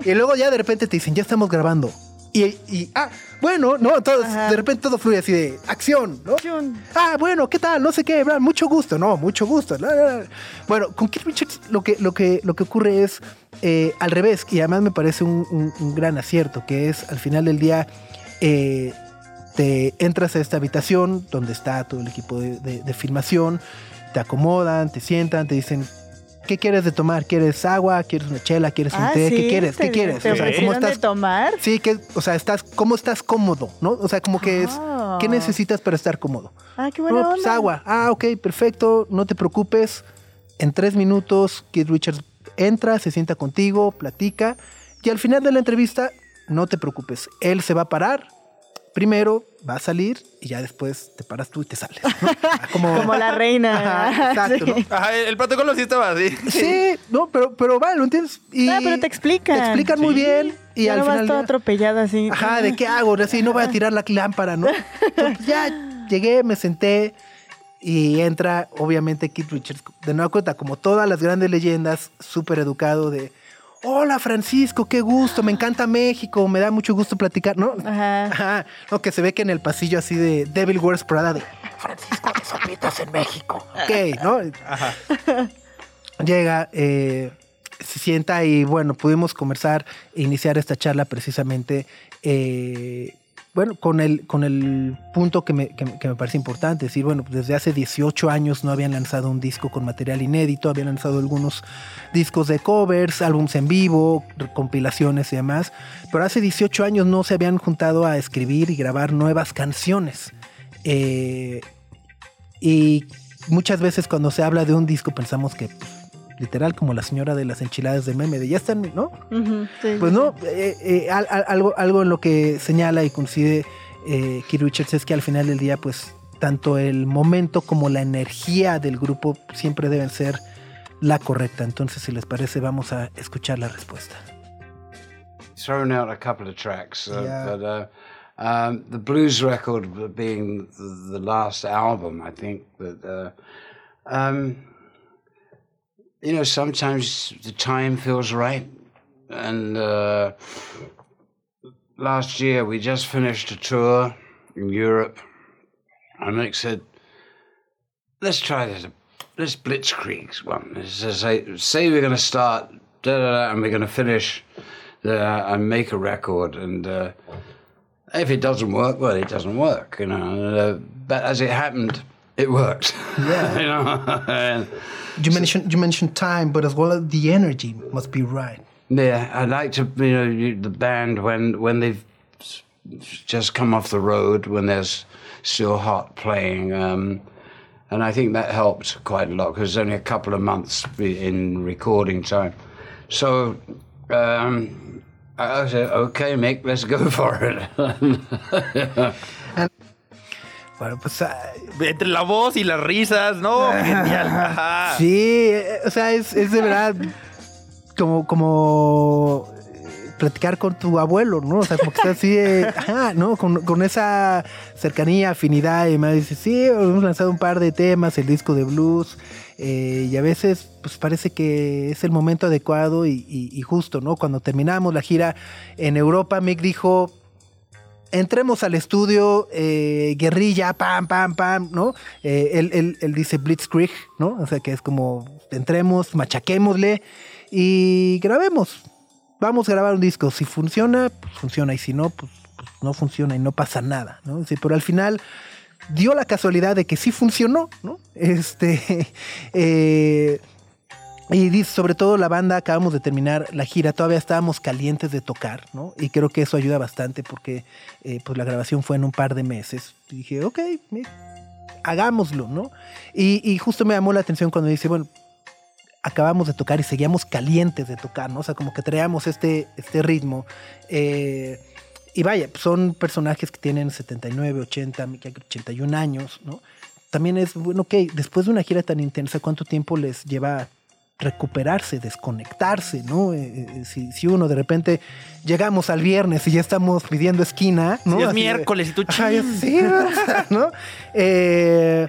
Y luego ya de repente te dicen, ya estamos grabando. Y, y ah, bueno, ¿no? Todo, de repente todo fluye así de acción, ¿no? Chun. Ah, bueno, ¿qué tal? No sé qué, bla, mucho gusto, no, mucho gusto. la, la, la. Bueno, con Keith Richards lo que, lo que, lo que ocurre es eh, al revés, y además me parece un, un- un gran acierto, que es al final del día eh, te entras a esta habitación donde está todo el equipo de, de- de filmación, te acomodan, te sientan, te dicen... ¿Qué quieres de tomar? ¿Quieres agua? ¿Quieres una chela? ¿Quieres un Ah, té? sí, ¿Qué quieres? te- ¿Qué quieres? ¿Te O sea, ¿cómo de estás? tomar? Sí, que, o sea, estás, ¿cómo estás cómodo? ¿No? O sea, como que es, Ah. ¿qué necesitas para estar cómodo? Ah, qué buena No, pues agua. Ah, ok, perfecto, no te preocupes. En tres minutos, Keith Richards entra, se sienta contigo, platica. Y al final de la entrevista, no te preocupes. Él se va a parar. Primero va a salir y ya después te paras tú y te sales. ¿no? Como, Como la reina. Ajá, exacto, Sí. ¿no? Ajá, el protocolo sí estaba así. Sí, no, pero, pero va, ¿lo entiendes? Y Ah, pero te explican. Te explican muy bien. Y ya al no vas final. todo ya- atropellado así. Ajá, ¿de qué hago? Así no voy a tirar la lámpara, ¿no? Entonces, ya llegué, me senté y entra, obviamente, Keith Richards. De nueva cuenta, como todas las grandes leyendas, súper educado de. Hola Francisco, qué gusto, me encanta México, me da mucho gusto platicar, ¿no? Ajá. Ajá, no, que se ve que en el pasillo así de Devil Wears Prada de Francisco de Sopitas en México. Ok, ¿no? Ajá. Llega, eh, se sienta y bueno, pudimos conversar e iniciar esta charla precisamente, eh, bueno, con el, con el punto que me, que, me parece importante, decir, bueno, desde hace 18 años no habían lanzado un disco con material inédito, habían lanzado algunos discos de covers, álbums en vivo, compilaciones y demás, pero hace 18 años no se habían juntado a escribir y grabar nuevas canciones. Eh, y muchas veces cuando se habla de un disco pensamos que pues, literal como la señora de las enchiladas de meme de ya están, ¿no? Sí, Pues no, eh, eh, al- al- algo, algo en lo que señala y coincide eh, Keith Richards es que al final del día, pues tanto el momento como la energía del grupo siempre deben ser la correcta. Entonces, si les parece, vamos a escuchar la respuesta. thrown out a couple of tracks, uh, Yeah. but uh, um, the blues record being the, the last album, I think that uh, um, you know sometimes the time feels right, and uh, last year we just finished a tour in Europe, and Mick said, "Let's try this." This Blitzkrieg one. To say, say we're going to start, da, da, da, and we're going to finish and make a record. And uh, if it doesn't work, well, it doesn't work, you know. Uh, but as it happened, it worked. Yeah. you know. You mentioned you mentioned time, but as well as the energy must be right. yeah, I like to, you know, the band when when they've just come off the road when there's still hot playing. Um, and I think that helped quite a lot because only a couple of months in recording time. So um, I said, okay, Mick, let's go for it. Bueno, pues ah, Entre la voz y las risas, ¿no? Genial. Sí, eh, o sea, es, es de verdad como, como eh, platicar con tu abuelo, ¿no? O sea, como que está así, de, ajá, ¿no? Con, con esa cercanía, afinidad y más dice, sí, hemos lanzado un par de temas, el disco de blues, eh, y a veces pues parece que es el momento adecuado y, y- y justo, ¿no? Cuando terminamos la gira en Europa, Mick dijo, entremos al estudio, eh, guerrilla, pam, pam, pam, ¿no? Eh, él, él- dice Blitzkrieg, ¿no? O sea que es como, entremos, machaquémosle y grabemos. Vamos a grabar un disco. Si funciona, pues funciona. Y si no, pues, pues no funciona y no pasa nada, ¿no? Sí, pero al final dio la casualidad de que sí funcionó, ¿no? Este, eh, y dice, sobre todo la banda, acabamos de terminar la gira, todavía estábamos calientes de tocar, ¿no? Y creo que eso ayuda bastante porque eh, pues la grabación fue en un par de meses. Y dije, ok, hagámoslo, ¿no? Y, justo me llamó la atención cuando dice, bueno, acabamos de tocar y seguíamos calientes de tocar, ¿no? O sea, como que traíamos este, este ritmo. Eh, y vaya, son personajes que tienen 79, 80, 81 años, ¿no? También es, bueno, ok, después de una gira tan intensa, ¿cuánto tiempo les lleva recuperarse, desconectarse, ¿no? Eh, eh, si, si uno de repente llegamos al viernes y ya estamos pidiendo esquina, ¿no? Sí, es de- miércoles y tú chin. sí, ¿no? Eh,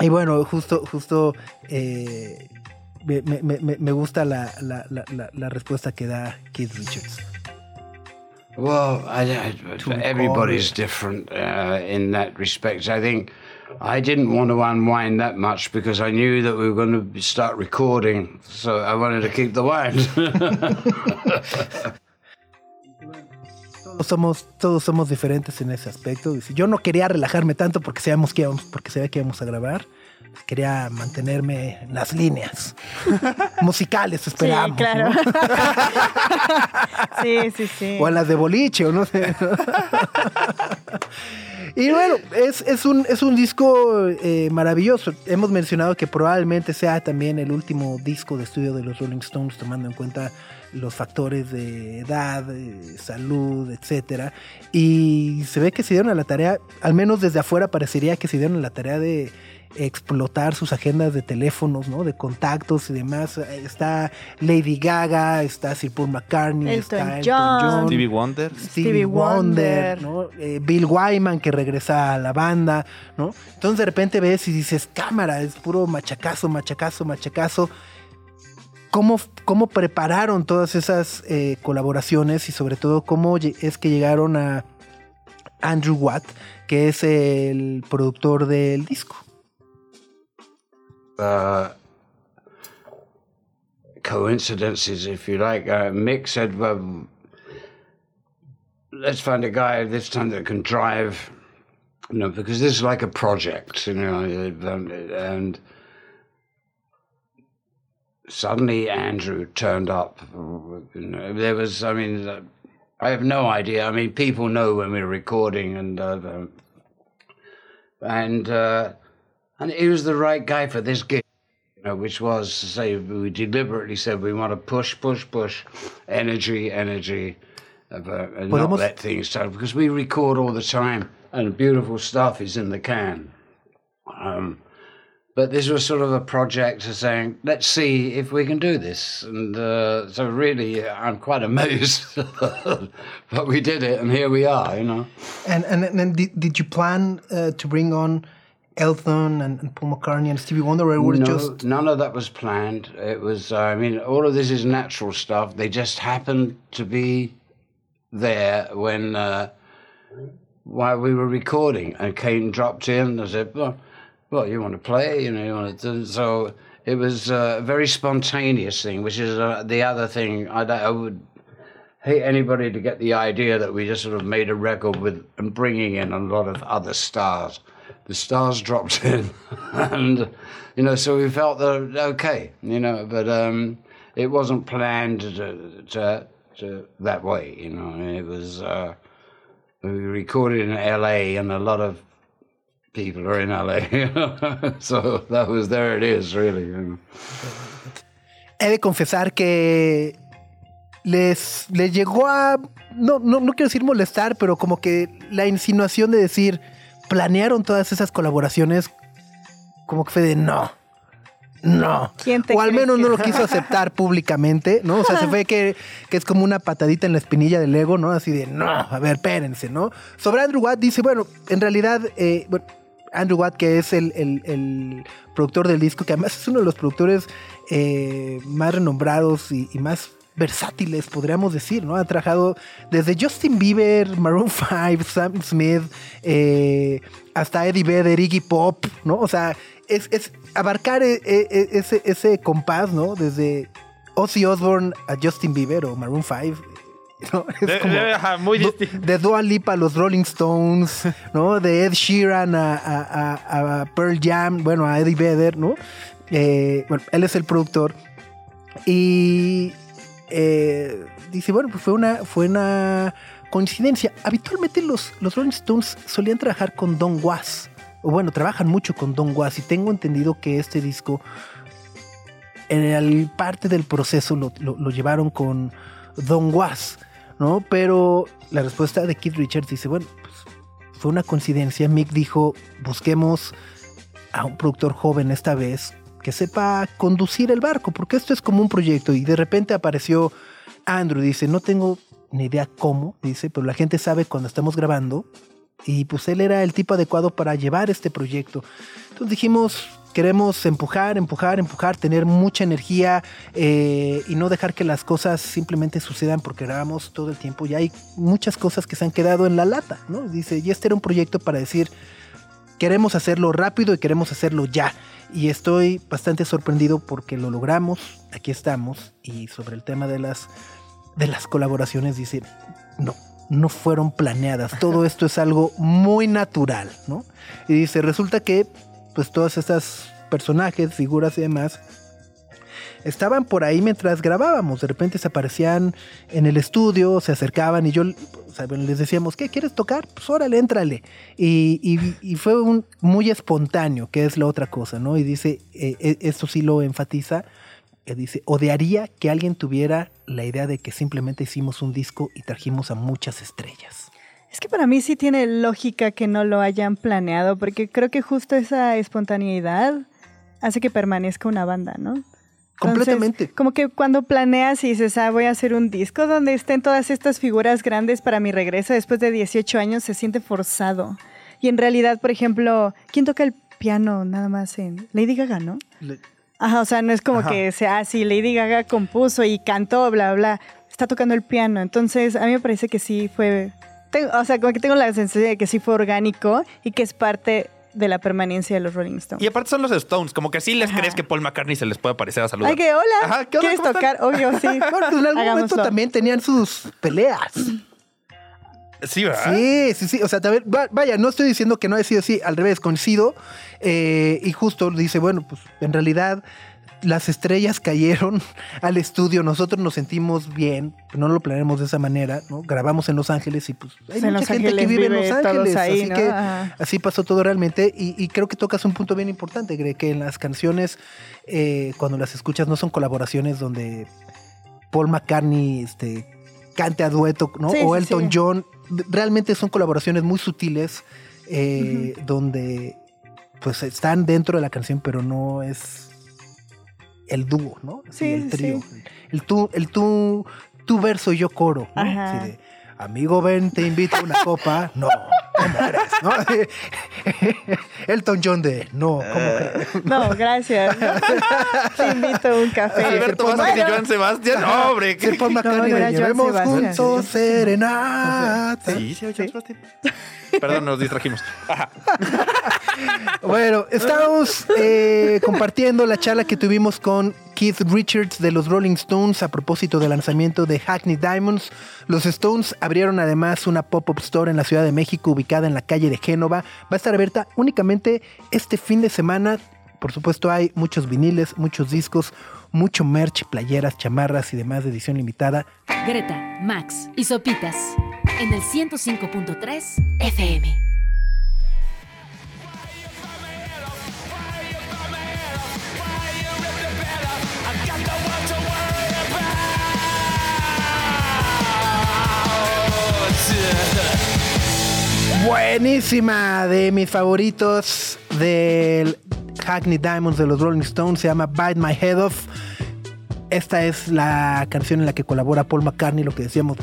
y bueno, justo, justo eh, me, me- me- me gusta la, la- la- la- la respuesta que da Keith Richards. Well, I, I, everybody's different uh, in that respect. I think I didn't want to unwind that much because I knew that we were going to start recording, so I wanted to keep the wine. Todos somos, todos somos diferentes en ese aspecto. Yo no quería relajarme tanto porque sabíamos que íbamos, porque sabía que íbamos a grabar. Quería mantenerme en las líneas musicales, esperamos. Sí, claro. ¿no? sí, sí, sí. O a las de boliche, o no sé. y bueno, es, es, un, es un disco eh, maravilloso. Hemos mencionado que probablemente sea también el último disco de estudio de los Rolling Stones, tomando en cuenta los factores de edad, salud, etcétera. Y se ve que se dieron a la tarea, al menos desde afuera parecería que se dieron a la tarea de explotar sus agendas de teléfonos, ¿no? De contactos y demás. Está Lady Gaga, está Sir Paul McCartney, Elton está John. Stevie Wonder. Stevie Stevie Wonder, Wonder. ¿no? Eh, Bill Wyman que regresa a la banda, ¿no? Entonces de repente ves y dices, cámara, es puro machacazo, machacazo, machacazo. ¿Cómo, cómo prepararon todas esas eh, colaboraciones y sobre todo cómo es que llegaron a Andrew Watt, que es el productor del disco? Uh, coincidences, if you like. Uh, Mick said, well, let's find a guy this time that can drive, you know, because this is like a project, you know, um, and suddenly Andrew turned up. You know, there was, I mean, uh, I have no idea. I mean, people know when we're recording, and uh, and uh, and he was the right guy for this gig. You know, which was to say, we deliberately said we want to push, push, push, energy, energy, uh, and not Podemos- let things down because we record all the time, and beautiful stuff is in the can. Um, but this was sort of a project of saying, let's see if we can do this. And uh, so, really, I'm quite amazed. but we did it, and here we are, you know. And and, and then did, did you plan uh, to bring on Elton and, and Paul McCartney and Stevie Wonder, or was no, just none of that was planned. It was, uh, I mean, all of this is natural stuff. They just happened to be there when uh, while we were recording, and Kane dropped in. and said, "Well, well, you want to play? You know, you want to." So it was a very spontaneous thing, which is uh, the other thing. I, I would hate anybody to get the idea that we just sort of made a record with and bringing in a lot of other stars. The stars dropped in, and you know, so we felt that okay, you know, but um, it wasn't planned to, to, to that way, you know. It was uh, we recorded in L.A. and a lot of people are in L.A. so that was there. It is really. You know. he de confesar que les, les llegó a, no, no, no quiero decir molestar, pero como que la insinuación de decir, planearon todas esas colaboraciones, como que fue de no. No. ¿Quién te o al menos que no lo quiso aceptar públicamente, ¿no? O sea, se ve que, que es como una patadita en la espinilla del ego, ¿no? Así de, no, a ver, espérense, ¿no? Sobre Andrew Watt dice, bueno, en realidad, eh, bueno, Andrew Watt, que es el, el- el productor del disco, que además es uno de los productores eh, más renombrados y, y más versátiles, podríamos decir, ¿no? Ha trabajado desde Justin Bieber, Maroon 5, Sam Smith, eh, hasta Eddie Vedder, Iggy Pop, ¿no? O sea, es, es abarcar eh, eh, ese, ese compás, ¿no? Desde Ozzy Osbourne a Justin Bieber o Maroon 5. ¿no? Es De- como de- ajá, muy distinto. de Dua Lipa a los Rolling Stones, ¿no? De Ed Sheeran a, a- a- a Pearl Jam, bueno, a Eddie Vedder, ¿no? Eh, bueno, él es el productor. Y eh, dice, bueno, pues fue una, fue una coincidencia. Habitualmente los, los Rolling Stones solían trabajar con Don Was. O bueno, trabajan mucho con Don Was. Y tengo entendido que este disco, en el parte del proceso lo, lo- llevaron con Don Was, ¿no? Pero la respuesta de Keith Richards dice, bueno, pues fue una coincidencia. Mick dijo, busquemos a un productor joven esta vez que sepa conducir el barco, porque esto es como un proyecto y de repente apareció Andrew, dice, no tengo ni idea cómo, dice, pero la gente sabe cuando estamos grabando y pues él era el tipo adecuado para llevar este proyecto. Entonces dijimos, queremos empujar, empujar, empujar, tener mucha energía eh, y no dejar que las cosas simplemente sucedan porque grabamos todo el tiempo. Ya hay muchas cosas que se han quedado en la lata, ¿no? Dice, y este era un proyecto para decir, queremos hacerlo rápido y queremos hacerlo ya. Y estoy bastante sorprendido porque lo logramos, aquí estamos, y sobre el tema de las, de las colaboraciones dice, no, no fueron planeadas, todo esto es algo muy natural, ¿no? Y dice, resulta que pues todas estas personajes, figuras y demás, estaban por ahí mientras grabábamos. De repente se aparecían en el estudio, se acercaban y yo les decíamos, ¿qué quieres tocar? Pues órale, éntrale. Y, fue un, muy espontáneo, que es la otra cosa, ¿no? Y dice, eh, eh, esto sí lo enfatiza, eh, dice, odiaría que alguien tuviera la idea de que simplemente hicimos un disco y trajimos a muchas estrellas. Es que para mí sí tiene lógica que no lo hayan planeado, porque creo que justo esa espontaneidad hace que permanezca una banda, ¿no? Entonces, Completamente. como que cuando planeas y dices, ah, voy a hacer un disco donde estén todas estas figuras grandes para mi regreso después de 18 años, se siente forzado. Y en realidad, por ejemplo, ¿quién toca el piano nada más en Lady Gaga, no? Ajá, o sea, no es como Ajá. que sea así, Lady Gaga compuso y cantó, bla, bla, está tocando el piano. Entonces, a mí me parece que sí fue, tengo- o sea, como que tengo la sensación de que sí fue orgánico y que es parte de la permanencia de los Rolling Stones. Y aparte son los Stones, como que sí les crees que Paul McCartney se les puede parecer a saludar. Ay, que hola. Ajá, ¿qué onda? ¿Quieres ¿Cómo tocar? Obvio, sí. Bueno, pues en algún momento también tenían sus peleas. Sí, ¿verdad? Sí, sí, sí. O sea, también, va- vaya, no estoy diciendo que no haya sido así, al revés, coincido. Eh, y justo dice, bueno, pues en realidad las estrellas cayeron al estudio, nosotros nos sentimos bien, no lo planeamos de esa manera, ¿no? Grabamos en Los Ángeles y pues hay en mucha Los gente que vive en Los Ángeles, ahí, así ¿no? que Ajá. así pasó todo realmente y, y creo que tocas un punto bien importante, Gre, que en las canciones, eh, cuando las escuchas, no son colaboraciones donde Paul McCartney este, cante a dueto, ¿no? Sí, o Elton sí. John. Realmente son colaboraciones muy sutiles eh, donde pues están dentro de la canción, pero no es el dúo, ¿no? Así, Sí, el trío. sí. El tú, el tú, tú verso y yo coro, ¿no? Ajá. Así de, amigo, ven, te invito a una copa. No, ¿cómo crees? ¿no? Elton John de, no, ¿cómo crees? No, gracias. Te invito a un café. Alberto Vázquez y. Joan Sebastián. No, hombre. Ser Paul McCartney no llevemos Sebastián. juntos Sí. serenata. Sí, sí, Sebastián. Perdón, nos distrajimos. Bueno, estamos eh, compartiendo la charla que tuvimos con Keith Richards de los Rolling Stones a propósito del lanzamiento de Hackney Diamonds. Los Stones abrieron además una pop-up store en la Ciudad de México ubicada en la calle de Génova. Va a estar abierta únicamente este fin de semana. Por supuesto hay muchos viniles, muchos discos, mucho merch, playeras, chamarras y demás de edición limitada. Greta, Max y Sopitas en el 105.3 FM. Buenísima, de mis favoritos del Hackney Diamonds de los Rolling Stones, se llama Bite My Head Off. Esta es la canción en la que colabora Paul McCartney, lo que decíamos,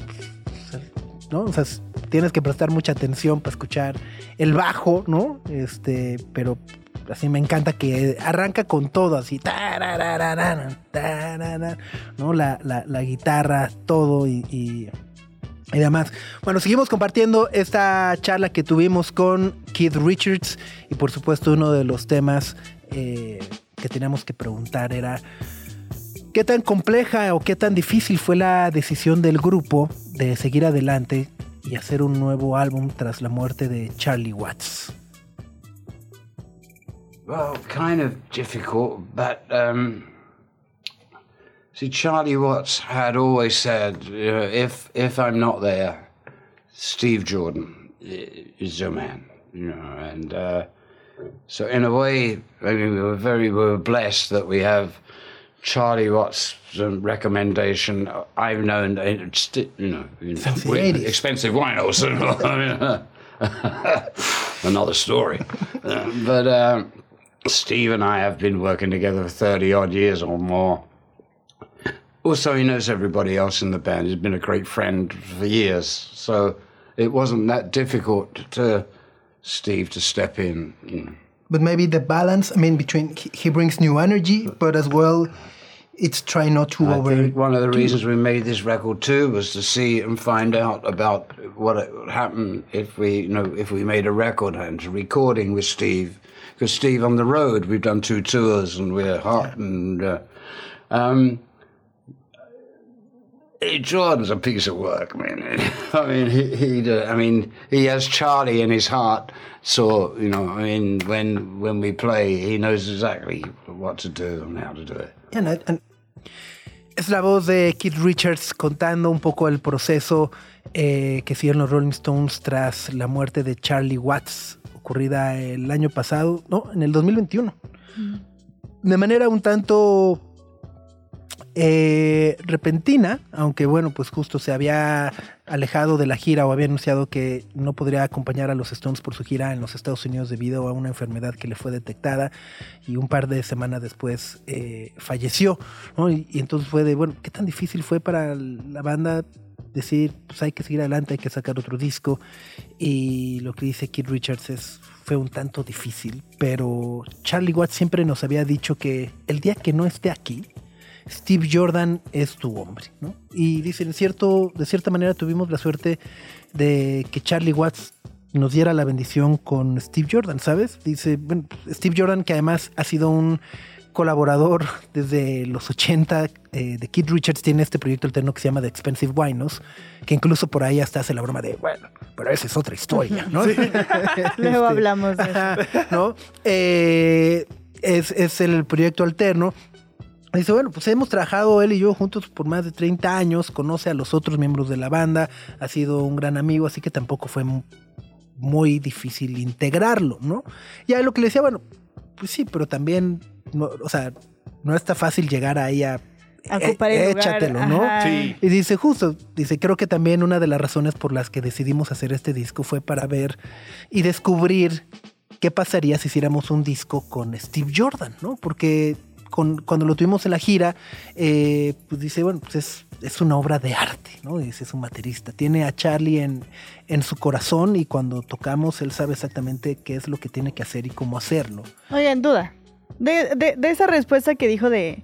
¿no? O sea, tienes que prestar mucha atención para escuchar el bajo, ¿no? Este, pero así me encanta que arranca con todo, así, ¿no? La, la- guitarra, todo y y demás. Bueno, seguimos compartiendo esta charla que tuvimos con Keith Richards y por supuesto uno de los temas eh, que teníamos que preguntar era qué tan compleja o qué tan difícil fue la decisión del grupo de seguir adelante y hacer un nuevo álbum tras la muerte de Charlie Watts. Well, kind of difficult, but um, see, Charlie Watts had always said, you know, if if I'm not there, Steve Jordan is your man, you know, and uh, so in a way, I mean, we were very we were blessed that we have Charlie Watts' um, recommendation. I've known, you know, you know the we- expensive wine also. Another story. Uh, but um, Steve and I have been working together for 30 odd years or more. Also, he knows everybody else in the band. He's been a great friend for years. So it wasn't that difficult to Steve to step in. You know. But maybe the balance, I mean, between he- brings new energy, but as well, it's trying not to I over. think one of the reasons we made this record too was to see and find out about what would happen if we, you know, if we made a record and recording with Steve. Because Steve on the road, we've done two tours and we're hot and. Uh, um, Jordan's a piece of work, man. I mean, he, he do- I mean, he has Charlie in his heart. So you know, I mean, when when we play, he knows exactly what to do and how to do it. And- and- es la voz de Keith Richards contando un poco el proceso eh, que siguieron los Rolling Stones tras la muerte de Charlie Watts, ocurrida el año pasado, no, en el 2021. De manera un tanto eh, repentina, aunque bueno, pues justo se había alejado de la gira o había anunciado que no podría acompañar a los Stones por su gira en los Estados Unidos debido a una enfermedad que le fue detectada y un par de semanas después eh, falleció. Y, y entonces fue de, bueno, ¿qué tan difícil fue para la banda decir, pues hay que seguir adelante, hay que sacar otro disco? Y lo que dice Keith Richards es, fue un tanto difícil, pero Charlie Watts siempre nos había dicho que el día que no esté aquí, Steve Jordan es tu hombre, ¿no? Y dicen, cierto, de cierta manera tuvimos la suerte de que Charlie Watts nos diera la bendición con Steve Jordan, ¿sabes? Dice, bueno, Steve Jordan que además ha sido un colaborador desde los 80 eh, de Keith Richards tiene este proyecto alterno que se llama The Expensive Winos, que incluso por ahí hasta hace la broma de, bueno, pero esa es otra historia, ¿no? Luego Este, hablamos de eso. ¿no? Eh, es, es el proyecto alterno. Dice, bueno, pues hemos trabajado él y yo juntos por más de 30 años, conoce a los otros miembros de la banda, ha sido un gran amigo, así que tampoco fue mu- muy difícil integrarlo, ¿no? Y a lo que le decía, bueno, pues sí, pero también, no, o sea, no está fácil llegar ahí a... A ocupar el eh, lugar, échatelo, ¿no? Sí. Y dice, justo, dice, creo que también una de las razones por las que decidimos hacer este disco fue para ver y descubrir qué pasaría si hiciéramos un disco con Steve Jordan, ¿no? Porque con- cuando lo tuvimos en la gira, eh, pues dice, bueno, pues es, es una obra de arte, ¿no? Dice, es un baterista. Tiene a Charlie en, en su corazón y cuando tocamos, él sabe exactamente qué es lo que tiene que hacer y cómo hacerlo. Oigan, duda. De, de- de esa respuesta que dijo de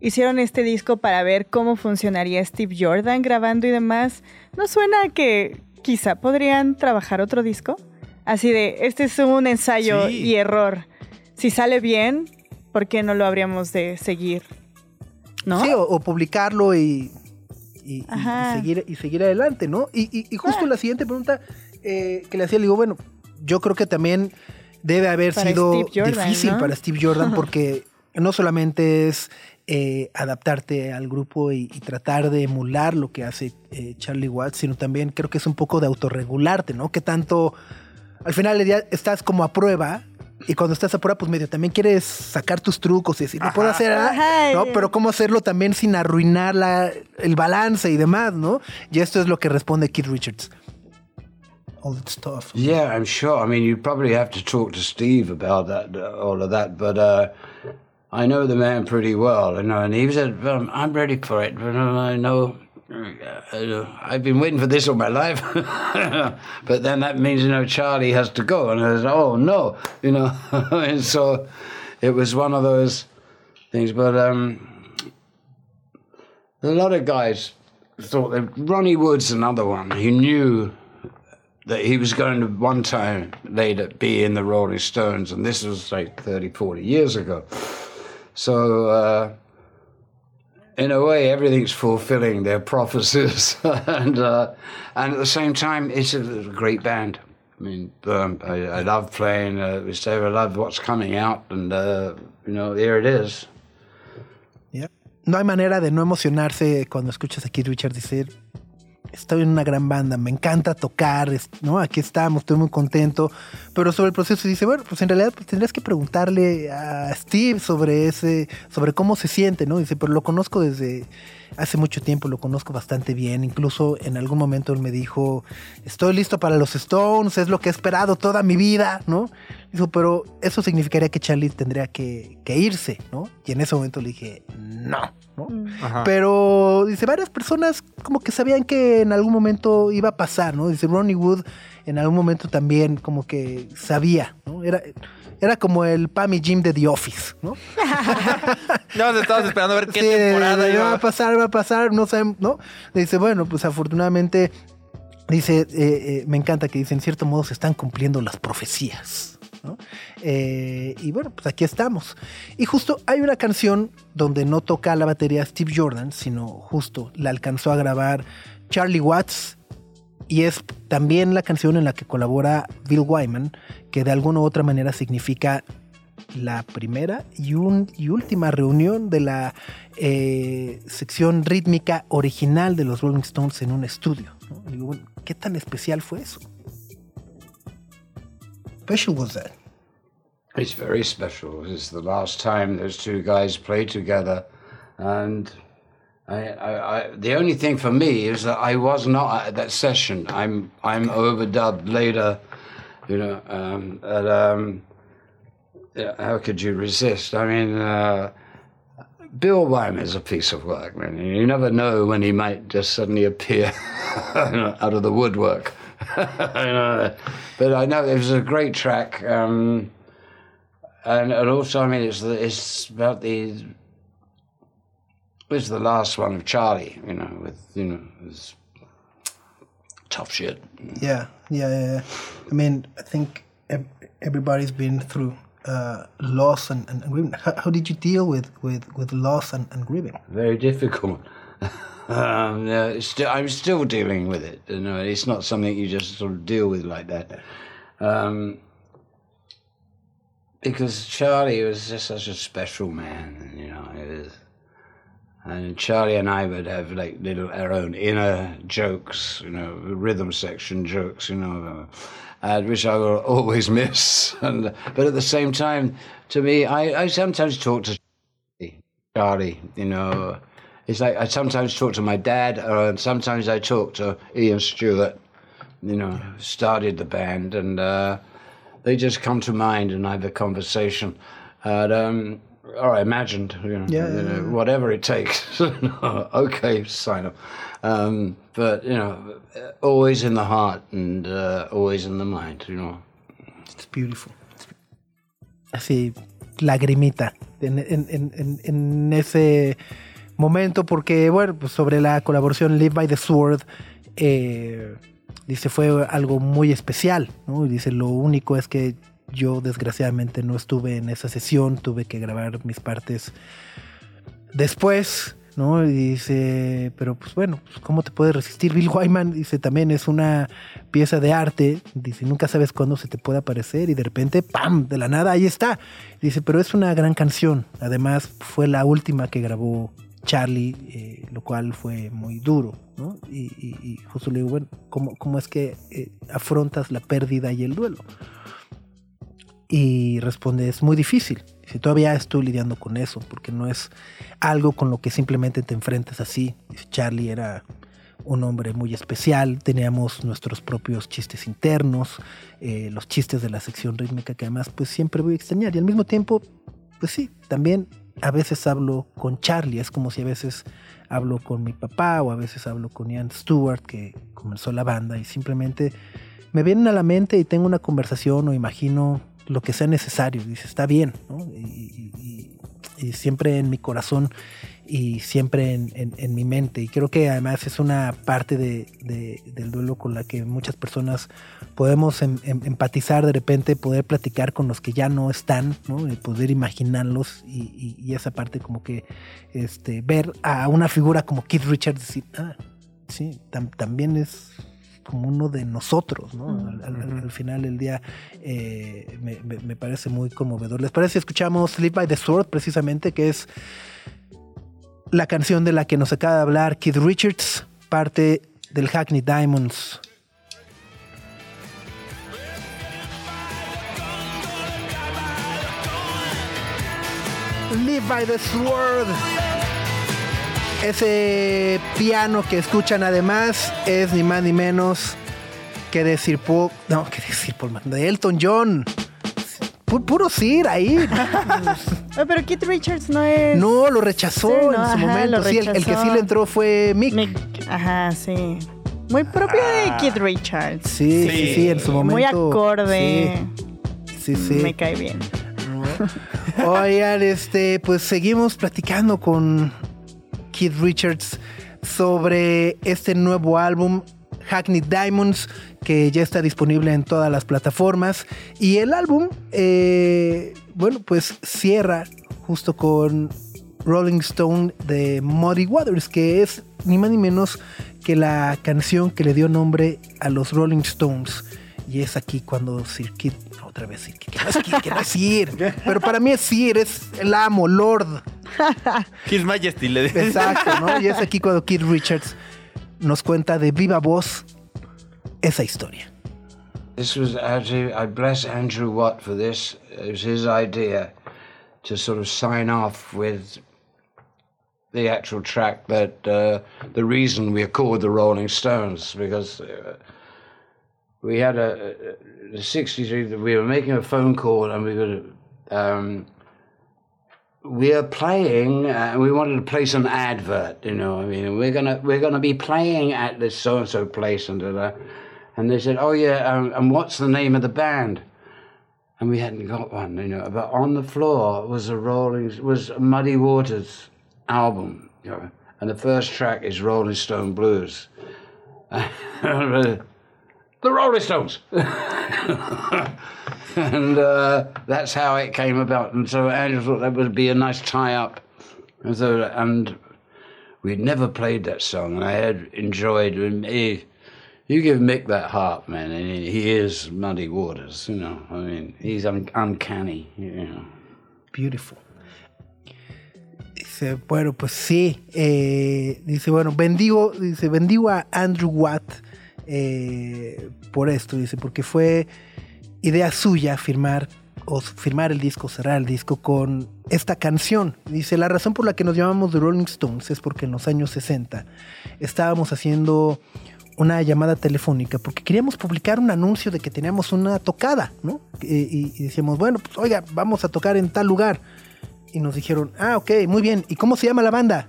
hicieron este disco para ver cómo funcionaría Steve Jordan grabando y demás, ¿no suena a que quizá podrían trabajar otro disco? Así de, este es un ensayo Sí. y error. Si sale bien, ¿por qué no lo habríamos de seguir? ¿No? Sí, o, o publicarlo y, y- seguir, y seguir adelante, ¿no? Y, y- y justo Ah. la siguiente pregunta eh, que le hacía, le digo, bueno, yo creo que también debe haber Para sido Jordan, difícil ¿no? para Steve Jordan porque no solamente es eh, adaptarte al grupo y, y tratar de emular lo que hace eh, Charlie Watts, sino también creo que es un poco de autorregularte, ¿no? Que tanto, al final del día estás como a prueba. Y cuando estás a prueba, pues medio también quieres sacar tus trucos y decir, lo puedo hacer, ah?" ¿no? Pero cómo hacerlo también sin arruinar la- el balance y demás, ¿no? Y esto es lo que responde Keith Richards. All that stuff. Yeah, I'm sure. I mean, you probably have to talk to Steve about that, all of that. But uh, I know the man pretty well, you know, and he said, well, "I'm ready for it." But I know. Uh, I've been waiting for this all my life, but then that means you know Charlie has to go, and I was oh no, you know, and so it was one of those things. But um, a lot of guys thought that Ronnie Wood's another one. He knew that he was going to one time later be in the Rolling Stones, and this was like 30, 40 years ago. So, uh, in a way, everything's fulfilling their prophecies, and uh, and at the same time, it's a great band. I mean, um, I, I love playing uh, with Steve. I love what's coming out, and uh, you know, here it is. Yeah. No hay manera de no emocionarse cuando escuchas a Keith Richards decir, estoy en una gran banda, me encanta tocar, ¿no? Aquí estamos, estoy muy contento. Pero sobre el proceso dice, bueno, pues en realidad pues, tendrías que preguntarle a Steve sobre ese, sobre cómo se siente, ¿no? Dice, pero lo conozco desde hace mucho tiempo, lo conozco bastante bien. Incluso en algún momento él me dijo, estoy listo para los Stones, es lo que he esperado toda mi vida, ¿no? Dijo, pero eso significaría que Charlie tendría que, que irse, ¿no? Y en ese momento le dije, no, ¿no? Ajá. Pero dice, varias personas como que sabían que en algún momento iba a pasar, ¿no? Dice, Ronnie Wood en algún momento también como que sabía, ¿no? Era, era como el Pam y Jim de The Office, ¿no? Ya nos estabas esperando a ver qué Sí, temporada iba va a pasar, va a pasar, no sabemos, ¿no? Dice, bueno, pues afortunadamente, dice, eh, eh, me encanta que dice, en cierto modo se están cumpliendo las profecías, Eh, y bueno, pues aquí estamos. Y justo hay una canción donde no toca la batería Steve Jordan, sino justo la alcanzó a grabar Charlie Watts. Y es también la canción en la que colabora Bill Wyman, que de alguna u otra manera significa la primera y, un- y última reunión de la eh, sección rítmica original de los Rolling Stones en un estudio. digo, bueno, ¿qué tan especial fue eso? Special was that? It's very special. It's the last time those two guys played together, and I, I, I, the only thing for me is that I was not at that session. I'm, I'm overdubbed later, you know. Um, and, um, how could you resist? I mean, uh, Bill Wyman is a piece of work, man. You never know when he might just suddenly appear out of the woodwork. You know, but I know it was a great track. Um, and, and also, I mean, it's the, it's about the it's the last one of Charlie, you know, with you know, his tough shit. Yeah, yeah, yeah. yeah. I mean, I think everybody's been through uh, loss and, and, and grieving. How, how did you deal with, with, with loss and, and grieving? Very difficult. um, it's still, I'm still dealing with it. You know, it's not something you just sort of deal with like that. Um, because Charlie was just such a special man, you know. Was, and Charlie and I would have like little our own inner jokes, you know, rhythm section jokes, you know, uh, which I will always miss. And but at the same time, to me, I, I sometimes talk to Charlie, you know. It's like I sometimes talk to my dad, or sometimes I talk to Ian Stewart, you know, who started the band, and uh, they just come to mind and I have a conversation. And, um, or I imagined, you know, Yeah, you know, yeah. whatever it takes. okay, sign up. Um, but, you know, always in the heart and uh, always in the mind, you know. It's beautiful. Así, lagrimita en, en, en- en ese momento, porque, bueno, pues sobre la colaboración Live by the Sword, eh, dice, fue algo muy especial, ¿no? Y dice, lo único es que yo desgraciadamente no estuve en esa sesión, tuve que grabar mis partes después, ¿no? Y dice, pero pues bueno, pues, ¿cómo te puedes resistir? Bill Wyman dice, también es una pieza de arte, dice, nunca sabes cuándo se te puede aparecer y de repente, ¡pam!, de la nada, ahí está. Dice, pero es una gran canción, además fue la última que grabó Charlie, eh, lo cual fue muy duro, ¿no? Y, y- y justo le digo, bueno, ¿cómo, es que eh, afrontas la pérdida y el duelo? Y responde, es muy difícil. Dice, todavía estoy lidiando con eso, porque no es algo con lo que simplemente te enfrentas así. Charlie era un hombre muy especial, teníamos nuestros propios chistes internos, eh, los chistes de la sección rítmica que además pues siempre voy a extrañar. Y al mismo tiempo, pues sí, también a veces hablo con Charlie, es como si a veces hablo con mi papá o a veces hablo con Ian Stewart que comenzó la banda y simplemente me vienen a la mente y tengo una conversación o imagino lo que sea necesario. Dice, está bien, ¿no? Y, y- y- siempre en mi corazón y siempre en, en- en mi mente. Y creo que además es una parte de- de- del duelo con la que muchas personas podemos em- em- empatizar de repente, poder platicar con los que ya no están, ¿no? Y poder imaginarlos y, y- y esa parte como que este, ver a una figura como Keith Richards decir, ah, sí, tam- también es como uno de nosotros, ¿no? Al, al- al- al final del día eh, me, me- me parece muy conmovedor. ¿Les parece escuchamos Sleep by the Sword precisamente, que es la canción de la que nos acaba de hablar Keith Richards, parte del Hackney Diamonds? Live by the Sword. Ese piano que escuchan además es ni más ni menos que decir Paul, no, que decir Paul McCartney, de Elton John. Pu- puro Sir ahí. No, pero Keith Richards no es. No, lo rechazó Sí, no, en su ajá, momento. Sí, el, el que sí le entró fue Mick. Mick. Ajá, sí. Muy propio de Keith Richards. Sí, sí, sí, en su momento. Muy acorde. Sí, sí. Me cae bien. Oigan, este, pues seguimos platicando con Keith Richards sobre este nuevo álbum, Hackney Diamonds, que ya está disponible en todas las plataformas. Y el álbum, eh, bueno, pues cierra justo con Rolling Stone de Muddy Waters, que es ni más ni menos que la canción que le dio nombre a los Rolling Stones. Y es aquí cuando Sir Keith, otra vez Sir Keith, que no es Keith, que no es Sir, pero para mí es Sir, es el amo, Lord. His Majesty le dice. Exacto, ¿no? Y es aquí cuando Keith Richards nos cuenta de viva voz esa historia. This was actually, I bless Andrew Watt for this. It was his idea to sort of sign off with the actual track that uh, the reason we are called the Rolling Stones because uh, we had a, a the 63 we were making a phone call and we were um, we are playing uh, we wanted to place an advert you know i mean we're gonna we're gonna be playing at this so and so place and da, and they said oh yeah um, and what's the name of the band? And we hadn't got one you know but on the floor was a rolling was muddy waters album you know and the first track is rolling stone blues. The rolling stones and uh, that's how it came about. And so Andrew thought that would be a nice tie up. And so, and we'd never played that song, and I had enjoyed. And he, you give Mick that harp, man, and he, is Muddy Waters. You know, I mean, he's un- uncanny. You know. Beautiful. Dice, bueno, pues sí. eh, dice, bueno, bendigo, dice, bendigo a Andrew Watt eh, por esto, dice, porque fue idea suya firmar o firmar el disco, cerrar el disco con esta canción. Dice, la razón por la que nos llamamos The Rolling Stones es porque en los años 60 estábamos haciendo una llamada telefónica porque queríamos publicar un anuncio de que teníamos una tocada, ¿no? Y, y decíamos, bueno, pues oiga, vamos a tocar en tal lugar. Y nos dijeron, ah, ok, muy bien. ¿Y cómo se llama la banda?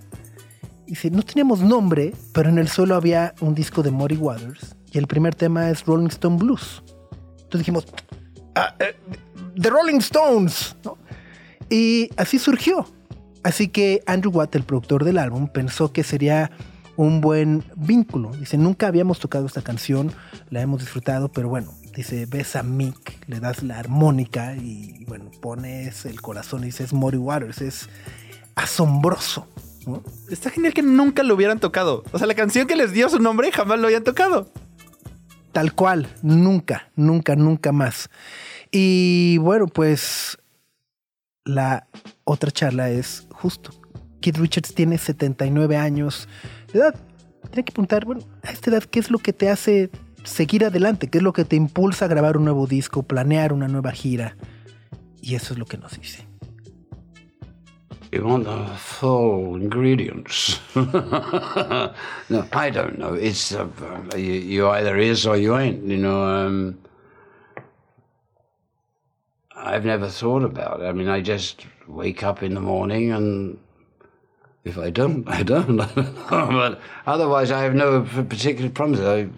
Dice, no teníamos nombre, pero en el suelo había un disco de Muddy Waters y el primer tema es Rolling Stone Blues. Entonces dijimos, "Ah, eh, The Rolling Stones. ¿no? Y así surgió. Así que Andrew Watt, el productor del álbum, pensó que sería un buen vínculo. Dice, nunca habíamos tocado esta canción, la hemos disfrutado, pero bueno, dice, ves a Mick, le das la armónica y bueno, pones el corazón y dices, Muddy Waters, es asombroso. Está genial que nunca lo hubieran tocado. O sea, la canción que les dio su nombre jamás lo habían tocado. Tal cual, nunca, nunca, nunca más. Y bueno, pues la otra charla es justo. Keith Richards tiene 79 años de edad. Tiene que preguntar, bueno, a esta edad, ¿qué es lo que te hace seguir adelante? ¿Qué es lo que te impulsa a grabar un nuevo disco, planear una nueva gira? Y eso es lo que nos dice. You want the full ingredients? no, I don't know. It's uh, you, you either is or you ain't. You know. Um, I've never thought about it. I mean, I just wake up in the morning and if I don't, I don't. but otherwise, I have no particular problems. I,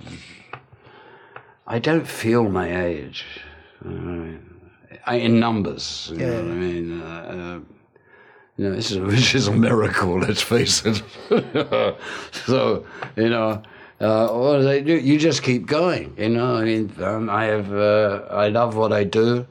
I don't feel my age I, in numbers. You know what I mean? Uh, uh, you know, this is, which is a miracle, let's face it. so, you know, uh, what do they do? You just keep going, you know. I mean, um, I have, uh, I love what I do.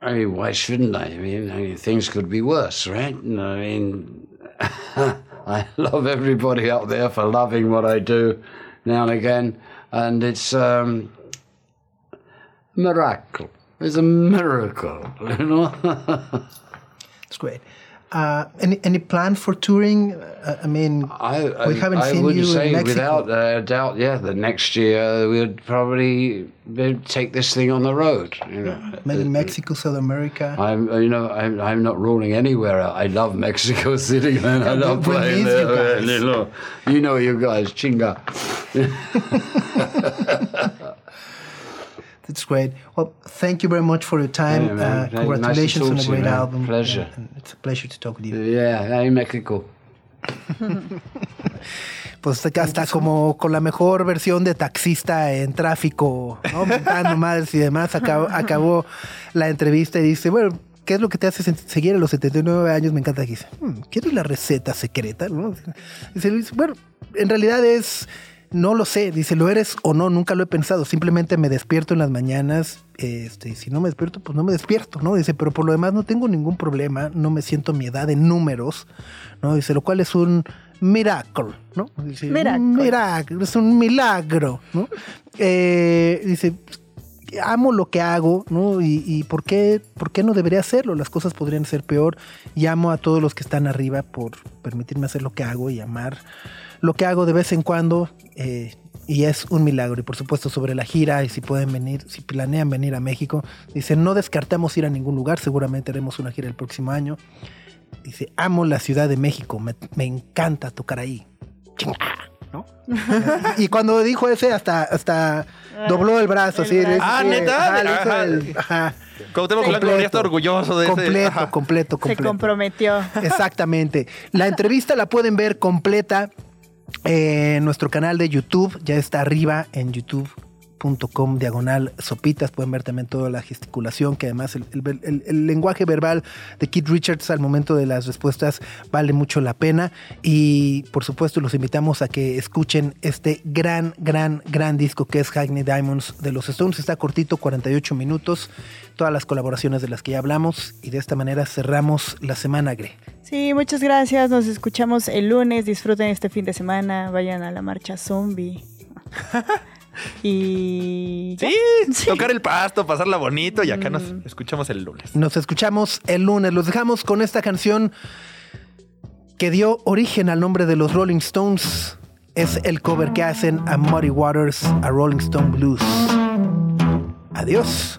I mean, why shouldn't I? I mean, I mean things could be worse, right? I mean, I love everybody out there for loving what I do now and again, and it's um, a miracle. It's a miracle, you know. It's great. Uh, any any plan for touring? Uh, I mean, I, I, we haven't I seen would you say in Mexico. without a doubt, yeah, the next year we would probably take this thing on the road. You know, Maybe Mexico, South America. I'm, you know, I'm, I'm not ruling anywhere out. I love Mexico City, man. I love playing there. you guys. You know, you know, you guys, chinga. That's great. Well, thank you very much for your time. Yeah, uh, Nice congratulations talk on a you, great man. album. Pleasure. And it's a pleasure to talk with you. Yeah, hey, Mexico. Pues está como con la mejor versión de taxista en tráfico, ¿no? Mentando madres y demás. Acabó, acabó la entrevista y dice, bueno, ¿qué es lo que te hace seguir a los 79 años? Me encanta que dice, "Hmm, ¿quieres la receta secreta? ¿no? Dice, Luis, bueno, en realidad es, no lo sé, dice, lo eres o no, nunca lo he pensado, simplemente me despierto en las mañanas, este, y si no me despierto, pues no me despierto, ¿no? Dice, pero por lo demás no tengo ningún problema, no me siento mi edad en números, ¿no? Dice, lo cual es un miracle, ¿no? Dice, Miracle. un milagro, es un milagro, ¿no? Eh, dice, amo lo que hago, ¿no? Y, ¿por, qué, por qué no debería hacerlo? Las cosas podrían ser peor. Y amo a todos los que están arriba por permitirme hacer lo que hago y amar lo que hago de vez en cuando. eh, y es un milagro. Y por supuesto sobre la gira y si pueden venir, si planean venir a México. Dice, no descartamos ir a ningún lugar, seguramente haremos una gira el próximo año. Dice, amo la Ciudad de México, me, me encanta tocar ahí. Chinga, ¿no? y cuando dijo ese, hasta, hasta dobló el brazo. el brazo. Ah, sí, ¿neta? ajá, Ajá. el- ajá. Cuauhtémoc Blanco habría estado orgulloso de ese. completo, Ajá. completo, Se completo. comprometió. Exactamente. La entrevista la pueden ver completa en nuestro canal de YouTube. Ya está arriba en YouTube. facebook.com diagonal sopitas. Pueden ver también toda la gesticulación, que además el, lenguaje verbal de Keith Richards al momento de las respuestas vale mucho la pena. Y por supuesto los invitamos a que escuchen este gran, gran, gran disco que es Hackney Diamonds de los Stones. Está cortito, 48 minutos. Todas las colaboraciones de las que ya hablamos. Y de esta manera cerramos la semana, Gre. Sí, muchas gracias. Nos escuchamos el lunes. Disfruten este fin de semana. Vayan a la marcha zombie. Y. ya. Sí, tocar el pasto, pasarla bonito y acá nos Mm. escuchamos el lunes. Nos escuchamos el lunes. Los dejamos con esta canción que dio origen al nombre de los Rolling Stones. Es el cover que hacen a Muddy Waters, a Rolling Stone Blues. Adiós.